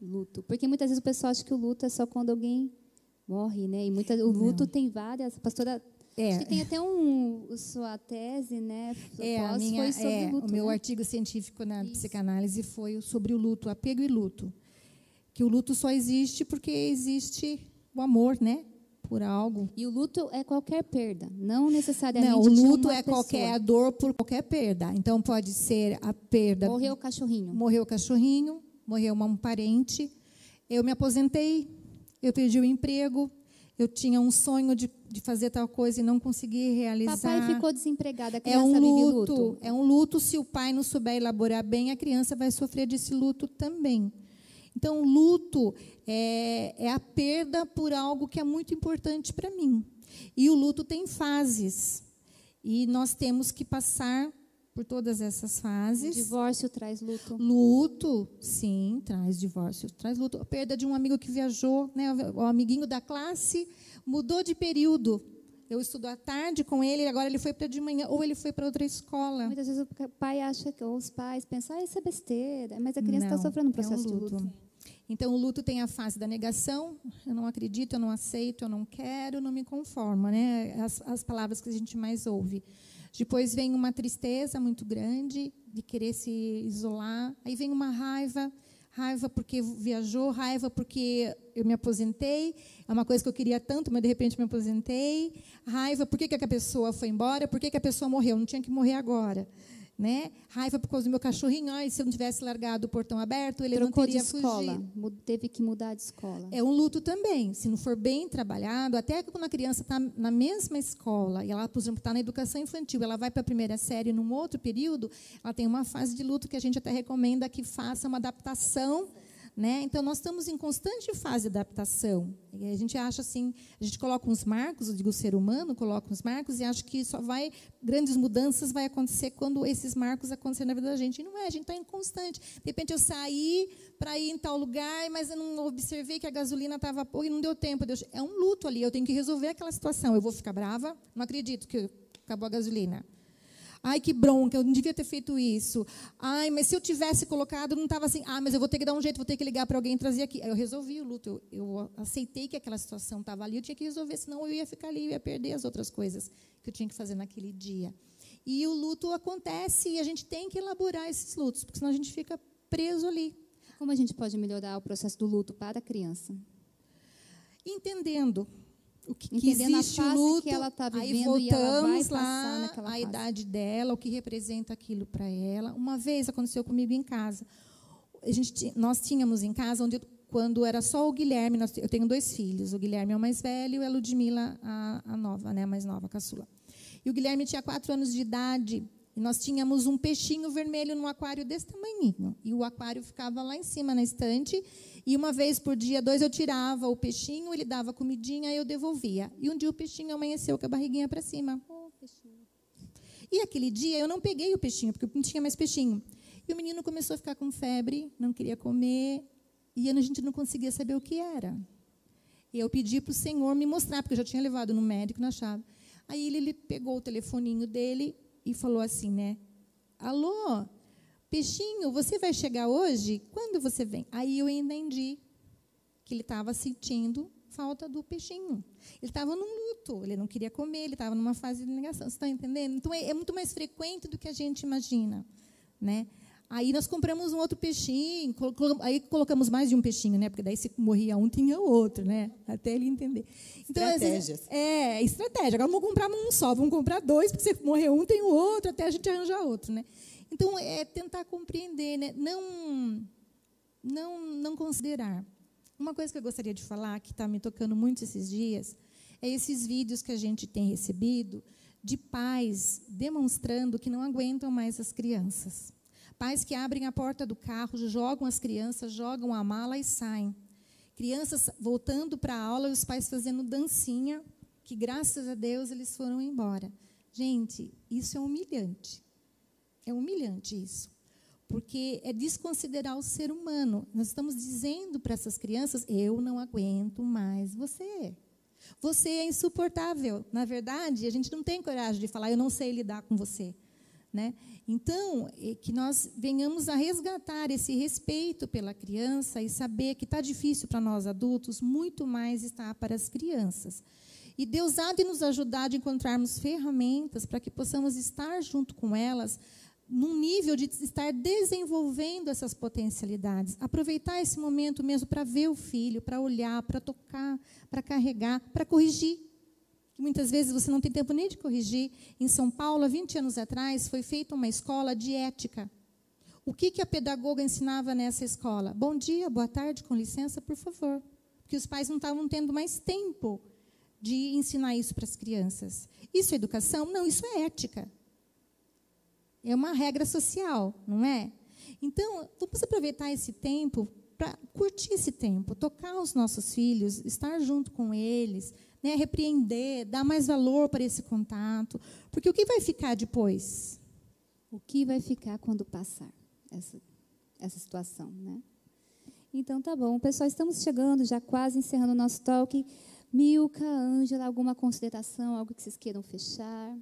Luto, porque muitas vezes o pessoal acha que o luto é só quando alguém morre, né? E muita, o luto tem várias. A pastora, É. que tem até um sua tese, né? É, a minha, foi sobre é, luto, o meu né? artigo científico na psicanálise foi sobre o luto, apego e luto. Que o luto só existe porque existe o amor, né? Por algo. E o luto é qualquer perda, não necessariamente Não, o luto é pessoa. qualquer dor por qualquer perda. Então pode ser a perda. Morreu o cachorrinho. Morreu o cachorrinho, morreu um parente. Eu me aposentei, eu perdi o emprego, eu tinha um sonho de, de fazer tal coisa e não consegui realizar. Papai ficou desempregado, a É criança um vive luto, luto. é um luto. Se o pai não souber elaborar bem, a criança vai sofrer desse luto também. Então, o luto é, é a perda por algo que é muito importante para mim. E o luto tem fases. E nós temos que passar por todas essas fases. divórcio traz luto. Luto, sim, traz divórcio, traz luto. A perda de um amigo que viajou, né, o amiguinho da classe mudou de período. Eu estudo à tarde com ele, agora ele foi para de manhã, ou ele foi para outra escola. Muitas vezes o pai acha que ou os pais pensam, ah, isso é besteira, mas a criança está sofrendo um é processo de luto. Então, o luto tem a fase da negação, eu não acredito, eu não aceito, eu não quero, eu não me conformo, né? As, as palavras que a gente mais ouve. Depois vem uma tristeza muito grande, de querer se isolar. Aí vem uma raiva, raiva porque viajou, raiva porque eu me aposentei, é uma coisa que eu queria tanto, mas de repente me aposentei. Raiva, por que, que a pessoa foi embora? Por que, que a pessoa morreu? Não tinha que morrer agora. Né? Raiva por causa do meu cachorrinho. Ai, se eu não tivesse largado o portão aberto, ele Trocou não de teria escola, fugido. mu- teve que mudar de escola. É um luto também. Se não for bem trabalhado, até quando a criança está na mesma escola, e ela, por exemplo, está na educação infantil, ela vai para a primeira série num outro período, ela tem uma fase de luto que a gente até recomenda que faça uma adaptação. Né? Então, nós estamos em constante fase de adaptação. E a gente acha assim, a gente coloca uns marcos, eu digo o ser humano coloca uns marcos e acha que só vai, grandes mudanças vai acontecer quando esses marcos acontecerem na vida da gente. E não é, a gente está em constante. De repente eu saí para ir em tal lugar, mas eu não observei que a gasolina estava pouco e não deu tempo. Deus, é um luto ali, eu tenho que resolver aquela situação. Eu vou ficar brava? Não acredito que acabou a gasolina. Ai, que bronca, eu não devia ter feito isso. Ai, mas se eu tivesse colocado, não estava assim. Ah, mas eu vou ter que dar um jeito, vou ter que ligar para alguém e trazer aqui. Aí eu resolvi o luto. Eu, eu aceitei que aquela situação estava ali, eu tinha que resolver, senão eu ia ficar ali, eu ia perder as outras coisas que eu tinha que fazer naquele dia. E o luto acontece e a gente tem que elaborar esses lutos, porque senão a gente fica preso ali. Como a gente pode melhorar o processo do luto para a criança? Entendendo o que, que a existe o fase luto, que ela tá aí vivendo e vai voltamos lá a fase. idade dela, o que representa aquilo para ela. Uma vez aconteceu comigo em casa. A gente, nós tínhamos em casa onde quando era só o Guilherme, nós- eu tenho dois filhos, o Guilherme é o mais velho e a Ludmila a, a nova, né, a mais nova, a caçula. E o Guilherme tinha quatro anos de idade e nós tínhamos um peixinho vermelho num aquário desse tamanhinho. E o aquário ficava lá em cima na estante. E uma vez por dia, dois, eu tirava o peixinho, ele dava comidinha, eu devolvia. E um dia o peixinho amanheceu com a barriguinha para cima. E aquele dia eu não peguei o peixinho, porque não tinha mais peixinho. E o menino começou a ficar com febre, não queria comer, e a gente não conseguia saber o que era. E eu pedi para o Senhor me mostrar, porque eu já tinha levado no médico na chave. Aí ele, ele pegou o telefoninho dele e falou assim, né? Alô, Peixinho, você vai chegar hoje? Quando você vem? Aí eu entendi que ele estava sentindo falta do peixinho. Ele estava num luto, ele não queria comer, ele estava numa fase de negação. Você está entendendo? Então é, é, muito mais frequente do que a gente imagina, né? Aí nós compramos um outro peixinho, aí colocamos mais de um peixinho, né? Porque daí se morria um, tinha outro, né? Até ele entender. Então, Estratégias. é, estratégia. Agora vamos comprar um só, vamos comprar dois, porque se morrer um, tem o outro, até a gente arranjar outro, né? Então, é tentar compreender, né? não, não, não considerar. Uma coisa que eu gostaria de falar, que está me tocando muito esses dias, é esses vídeos que a gente tem recebido de pais demonstrando que não aguentam mais as crianças. Pais que abrem a porta do carro, jogam as crianças, jogam a mala e saem. Crianças voltando para a aula e os pais fazendo dancinha, que graças a Deus eles foram embora. Gente, isso é humilhante. É humilhante isso. Porque é desconsiderar o ser humano. Nós estamos dizendo para essas crianças: eu não aguento mais você. Você é insuportável. Na verdade, a gente não tem coragem de falar: eu não sei lidar com você. Né? Então, é que nós venhamos a resgatar esse respeito pela criança e saber que está difícil para nós adultos, muito mais está para as crianças. E Deus há de nos ajudar a encontrarmos ferramentas para que possamos estar junto com elas num nível de estar desenvolvendo essas potencialidades. Aproveitar esse momento mesmo para ver o filho, para olhar, para tocar, para carregar, para corrigir. Que muitas vezes você não tem tempo nem de corrigir. Em São Paulo, há 20 anos atrás, foi feita uma escola de ética. O que, que a pedagoga ensinava nessa escola? Bom dia, boa tarde, com licença, por favor. Porque os pais não estavam tendo mais tempo de ensinar isso para as crianças. Isso é educação? Não, isso é ética. É uma regra social, não é? Então, vamos aproveitar esse tempo para curtir esse tempo, tocar os nossos filhos, estar junto com eles, né, repreender, dar mais valor para esse contato. Porque o que vai ficar depois? O que vai ficar quando passar essa, essa situação, né? Então, tá bom. Pessoal, estamos chegando, já quase encerrando o nosso talk. Milka, Ângela, alguma consideração, algo que vocês queiram fechar?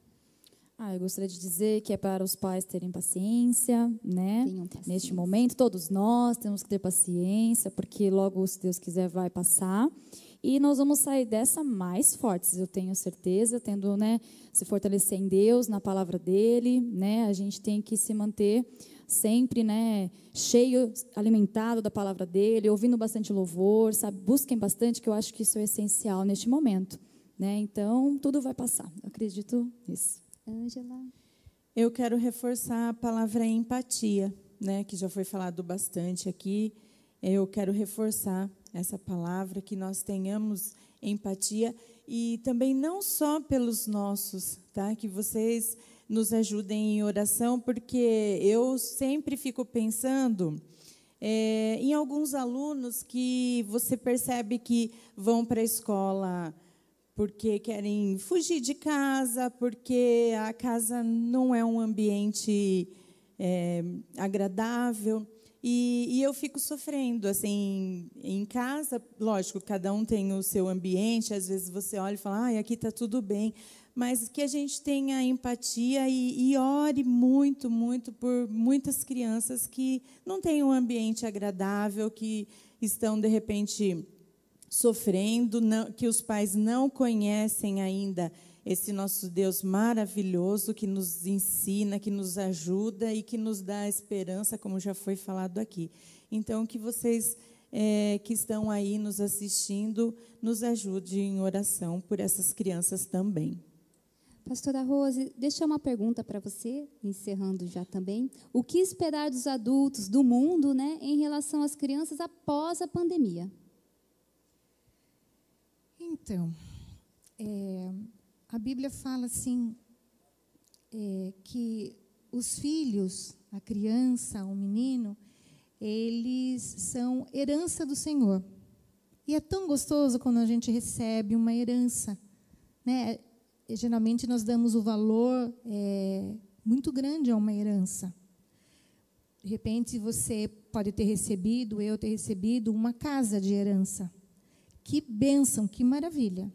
Ah, eu gostaria de dizer que é para os pais terem paciência, né? Paciência. Neste momento, todos nós temos que ter paciência, porque logo, se Deus quiser, vai passar. E nós vamos sair dessa mais fortes, eu tenho certeza, tendo, né, se fortalecer em Deus, na palavra dele, né? A gente tem que se manter sempre, né, cheio, alimentado da palavra dele, ouvindo bastante louvor, sabe? Busquem bastante, que eu acho que isso é essencial neste momento, né? Então, tudo vai passar. Eu acredito nisso. Ângela? Eu quero reforçar a palavra empatia, né, que já foi falado bastante aqui. Eu quero reforçar essa palavra, que nós tenhamos empatia e também não só pelos nossos, tá? Que vocês nos ajudem em oração, porque eu sempre fico pensando é, em alguns alunos que você percebe que vão para a escola porque querem fugir de casa, porque a casa não é um ambiente é, agradável. E, e, eu fico sofrendo, assim, em casa, lógico, cada um tem o seu ambiente, às vezes você olha e fala, ah, aqui está tudo bem, mas que a gente tenha empatia e, e, ore muito, muito por muitas crianças que não têm um ambiente agradável, que estão, de repente, sofrendo, não, que os pais não conhecem ainda esse nosso Deus maravilhoso que nos ensina, que nos ajuda e que nos dá esperança, como já foi falado aqui. Então, que vocês é, que estão aí nos assistindo nos ajudem em oração por essas crianças também. Pastora Rose, deixa uma pergunta para você, encerrando já também. O que esperar dos adultos, do mundo, né, em relação às crianças após a pandemia? Então, é, a Bíblia fala assim é, que os filhos, a criança, o menino, eles são herança do Senhor. E é tão gostoso quando a gente recebe uma herança, né? E, geralmente nós damos o valor é, muito grande a uma herança. De repente você pode ter recebido, eu ter recebido uma casa de herança. Que bênção, que maravilha.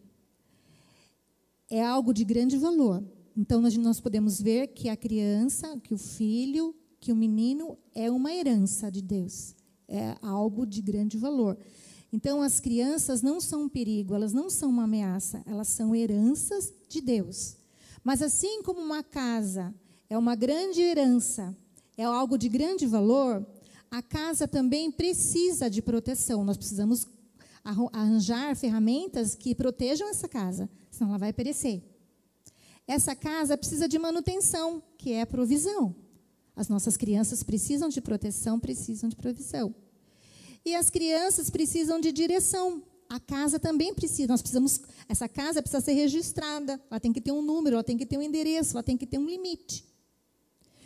É algo de grande valor. Então, nós podemos ver que a criança, que o filho, que o menino é uma herança de Deus, é algo de grande valor. Então, as crianças não são um perigo, elas não são uma ameaça, elas são heranças de Deus. Mas, assim como uma casa é uma grande herança, é algo de grande valor, a casa também precisa de proteção. Nós precisamos arranjar ferramentas que protejam essa casa, senão ela vai perecer. Essa casa precisa de manutenção, que é provisão. As nossas crianças precisam de proteção, precisam de provisão. E as crianças precisam de direção. A casa também precisa. Nós precisamos. Essa casa precisa ser registrada. Ela tem que ter um número, ela tem que ter um endereço, ela tem que ter um limite,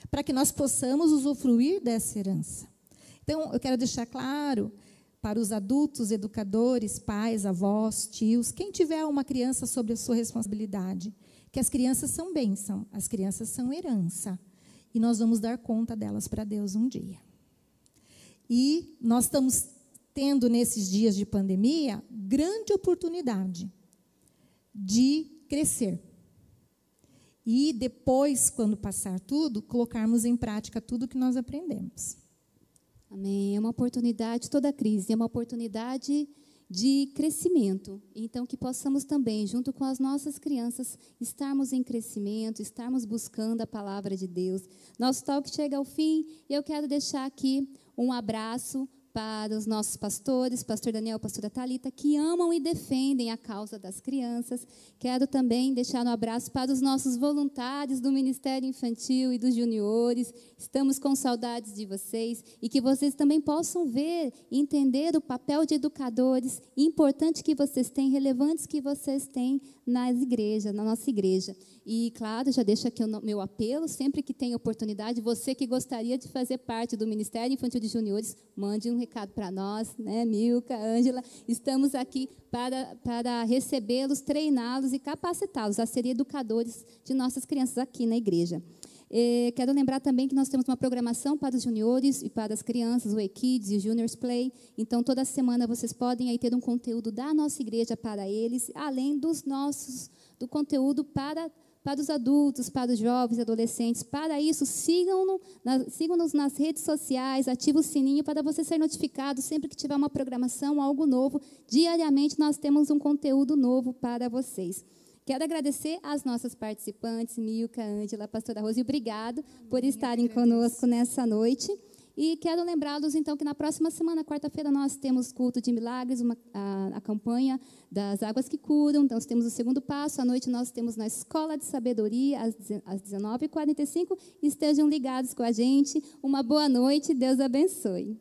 para que nós possamos usufruir dessa herança. Então, eu quero deixar claro para os adultos, educadores, pais, avós, tios, quem tiver uma criança sob a sua responsabilidade, que as crianças são bênção, as crianças são herança. E nós vamos dar conta delas para Deus um dia. E nós estamos tendo, nesses dias de pandemia, grande oportunidade de crescer. E depois, quando passar tudo, colocarmos em prática tudo que nós aprendemos. Amém. É uma oportunidade, toda crise é uma oportunidade de crescimento. Então, que possamos também, junto com as nossas crianças, estarmos em crescimento, estarmos buscando a palavra de Deus. Nosso talk chega ao fim e eu quero deixar aqui um abraço para os nossos pastores, pastor Daniel, pastora Talita, que amam e defendem a causa das crianças. Quero também deixar um abraço para os nossos voluntários do Ministério Infantil e dos juniores. Estamos com saudades de vocês e que vocês também possam ver e entender o papel de educadores importante que vocês têm, relevantes que vocês têm nas igrejas, na nossa igreja. E, claro, já deixo aqui o meu apelo, sempre que tem oportunidade, você que gostaria de fazer parte do Ministério Infantil de Juniores, mande um recado para nós, né, Milka, Ângela. Estamos aqui para, para recebê-los, treiná-los e capacitá-los a serem educadores de nossas crianças aqui na igreja. E quero lembrar também que nós temos uma programação para os juniores e para as crianças, o E-Kids e o Juniors Play. Então, toda semana vocês podem aí ter um conteúdo da nossa igreja para eles, além dos nossos, do conteúdo para para os adultos, para os jovens e adolescentes. Para isso, sigam-nos sigam nas redes sociais, ative o sininho para você ser notificado sempre que tiver uma programação, algo novo. Diariamente nós temos um conteúdo novo para vocês. Quero agradecer às nossas participantes, Milka, Ângela, pastora Rose, obrigado por estarem conosco nessa noite. E quero lembrá-los, então, que na próxima semana, quarta-feira, nós temos culto de milagres, uma, a, a, campanha das águas que curam. Então, nós temos o segundo passo. À noite, nós temos na Escola de Sabedoria, às, às 19h45. Estejam ligados com a gente. Uma boa noite. Deus abençoe.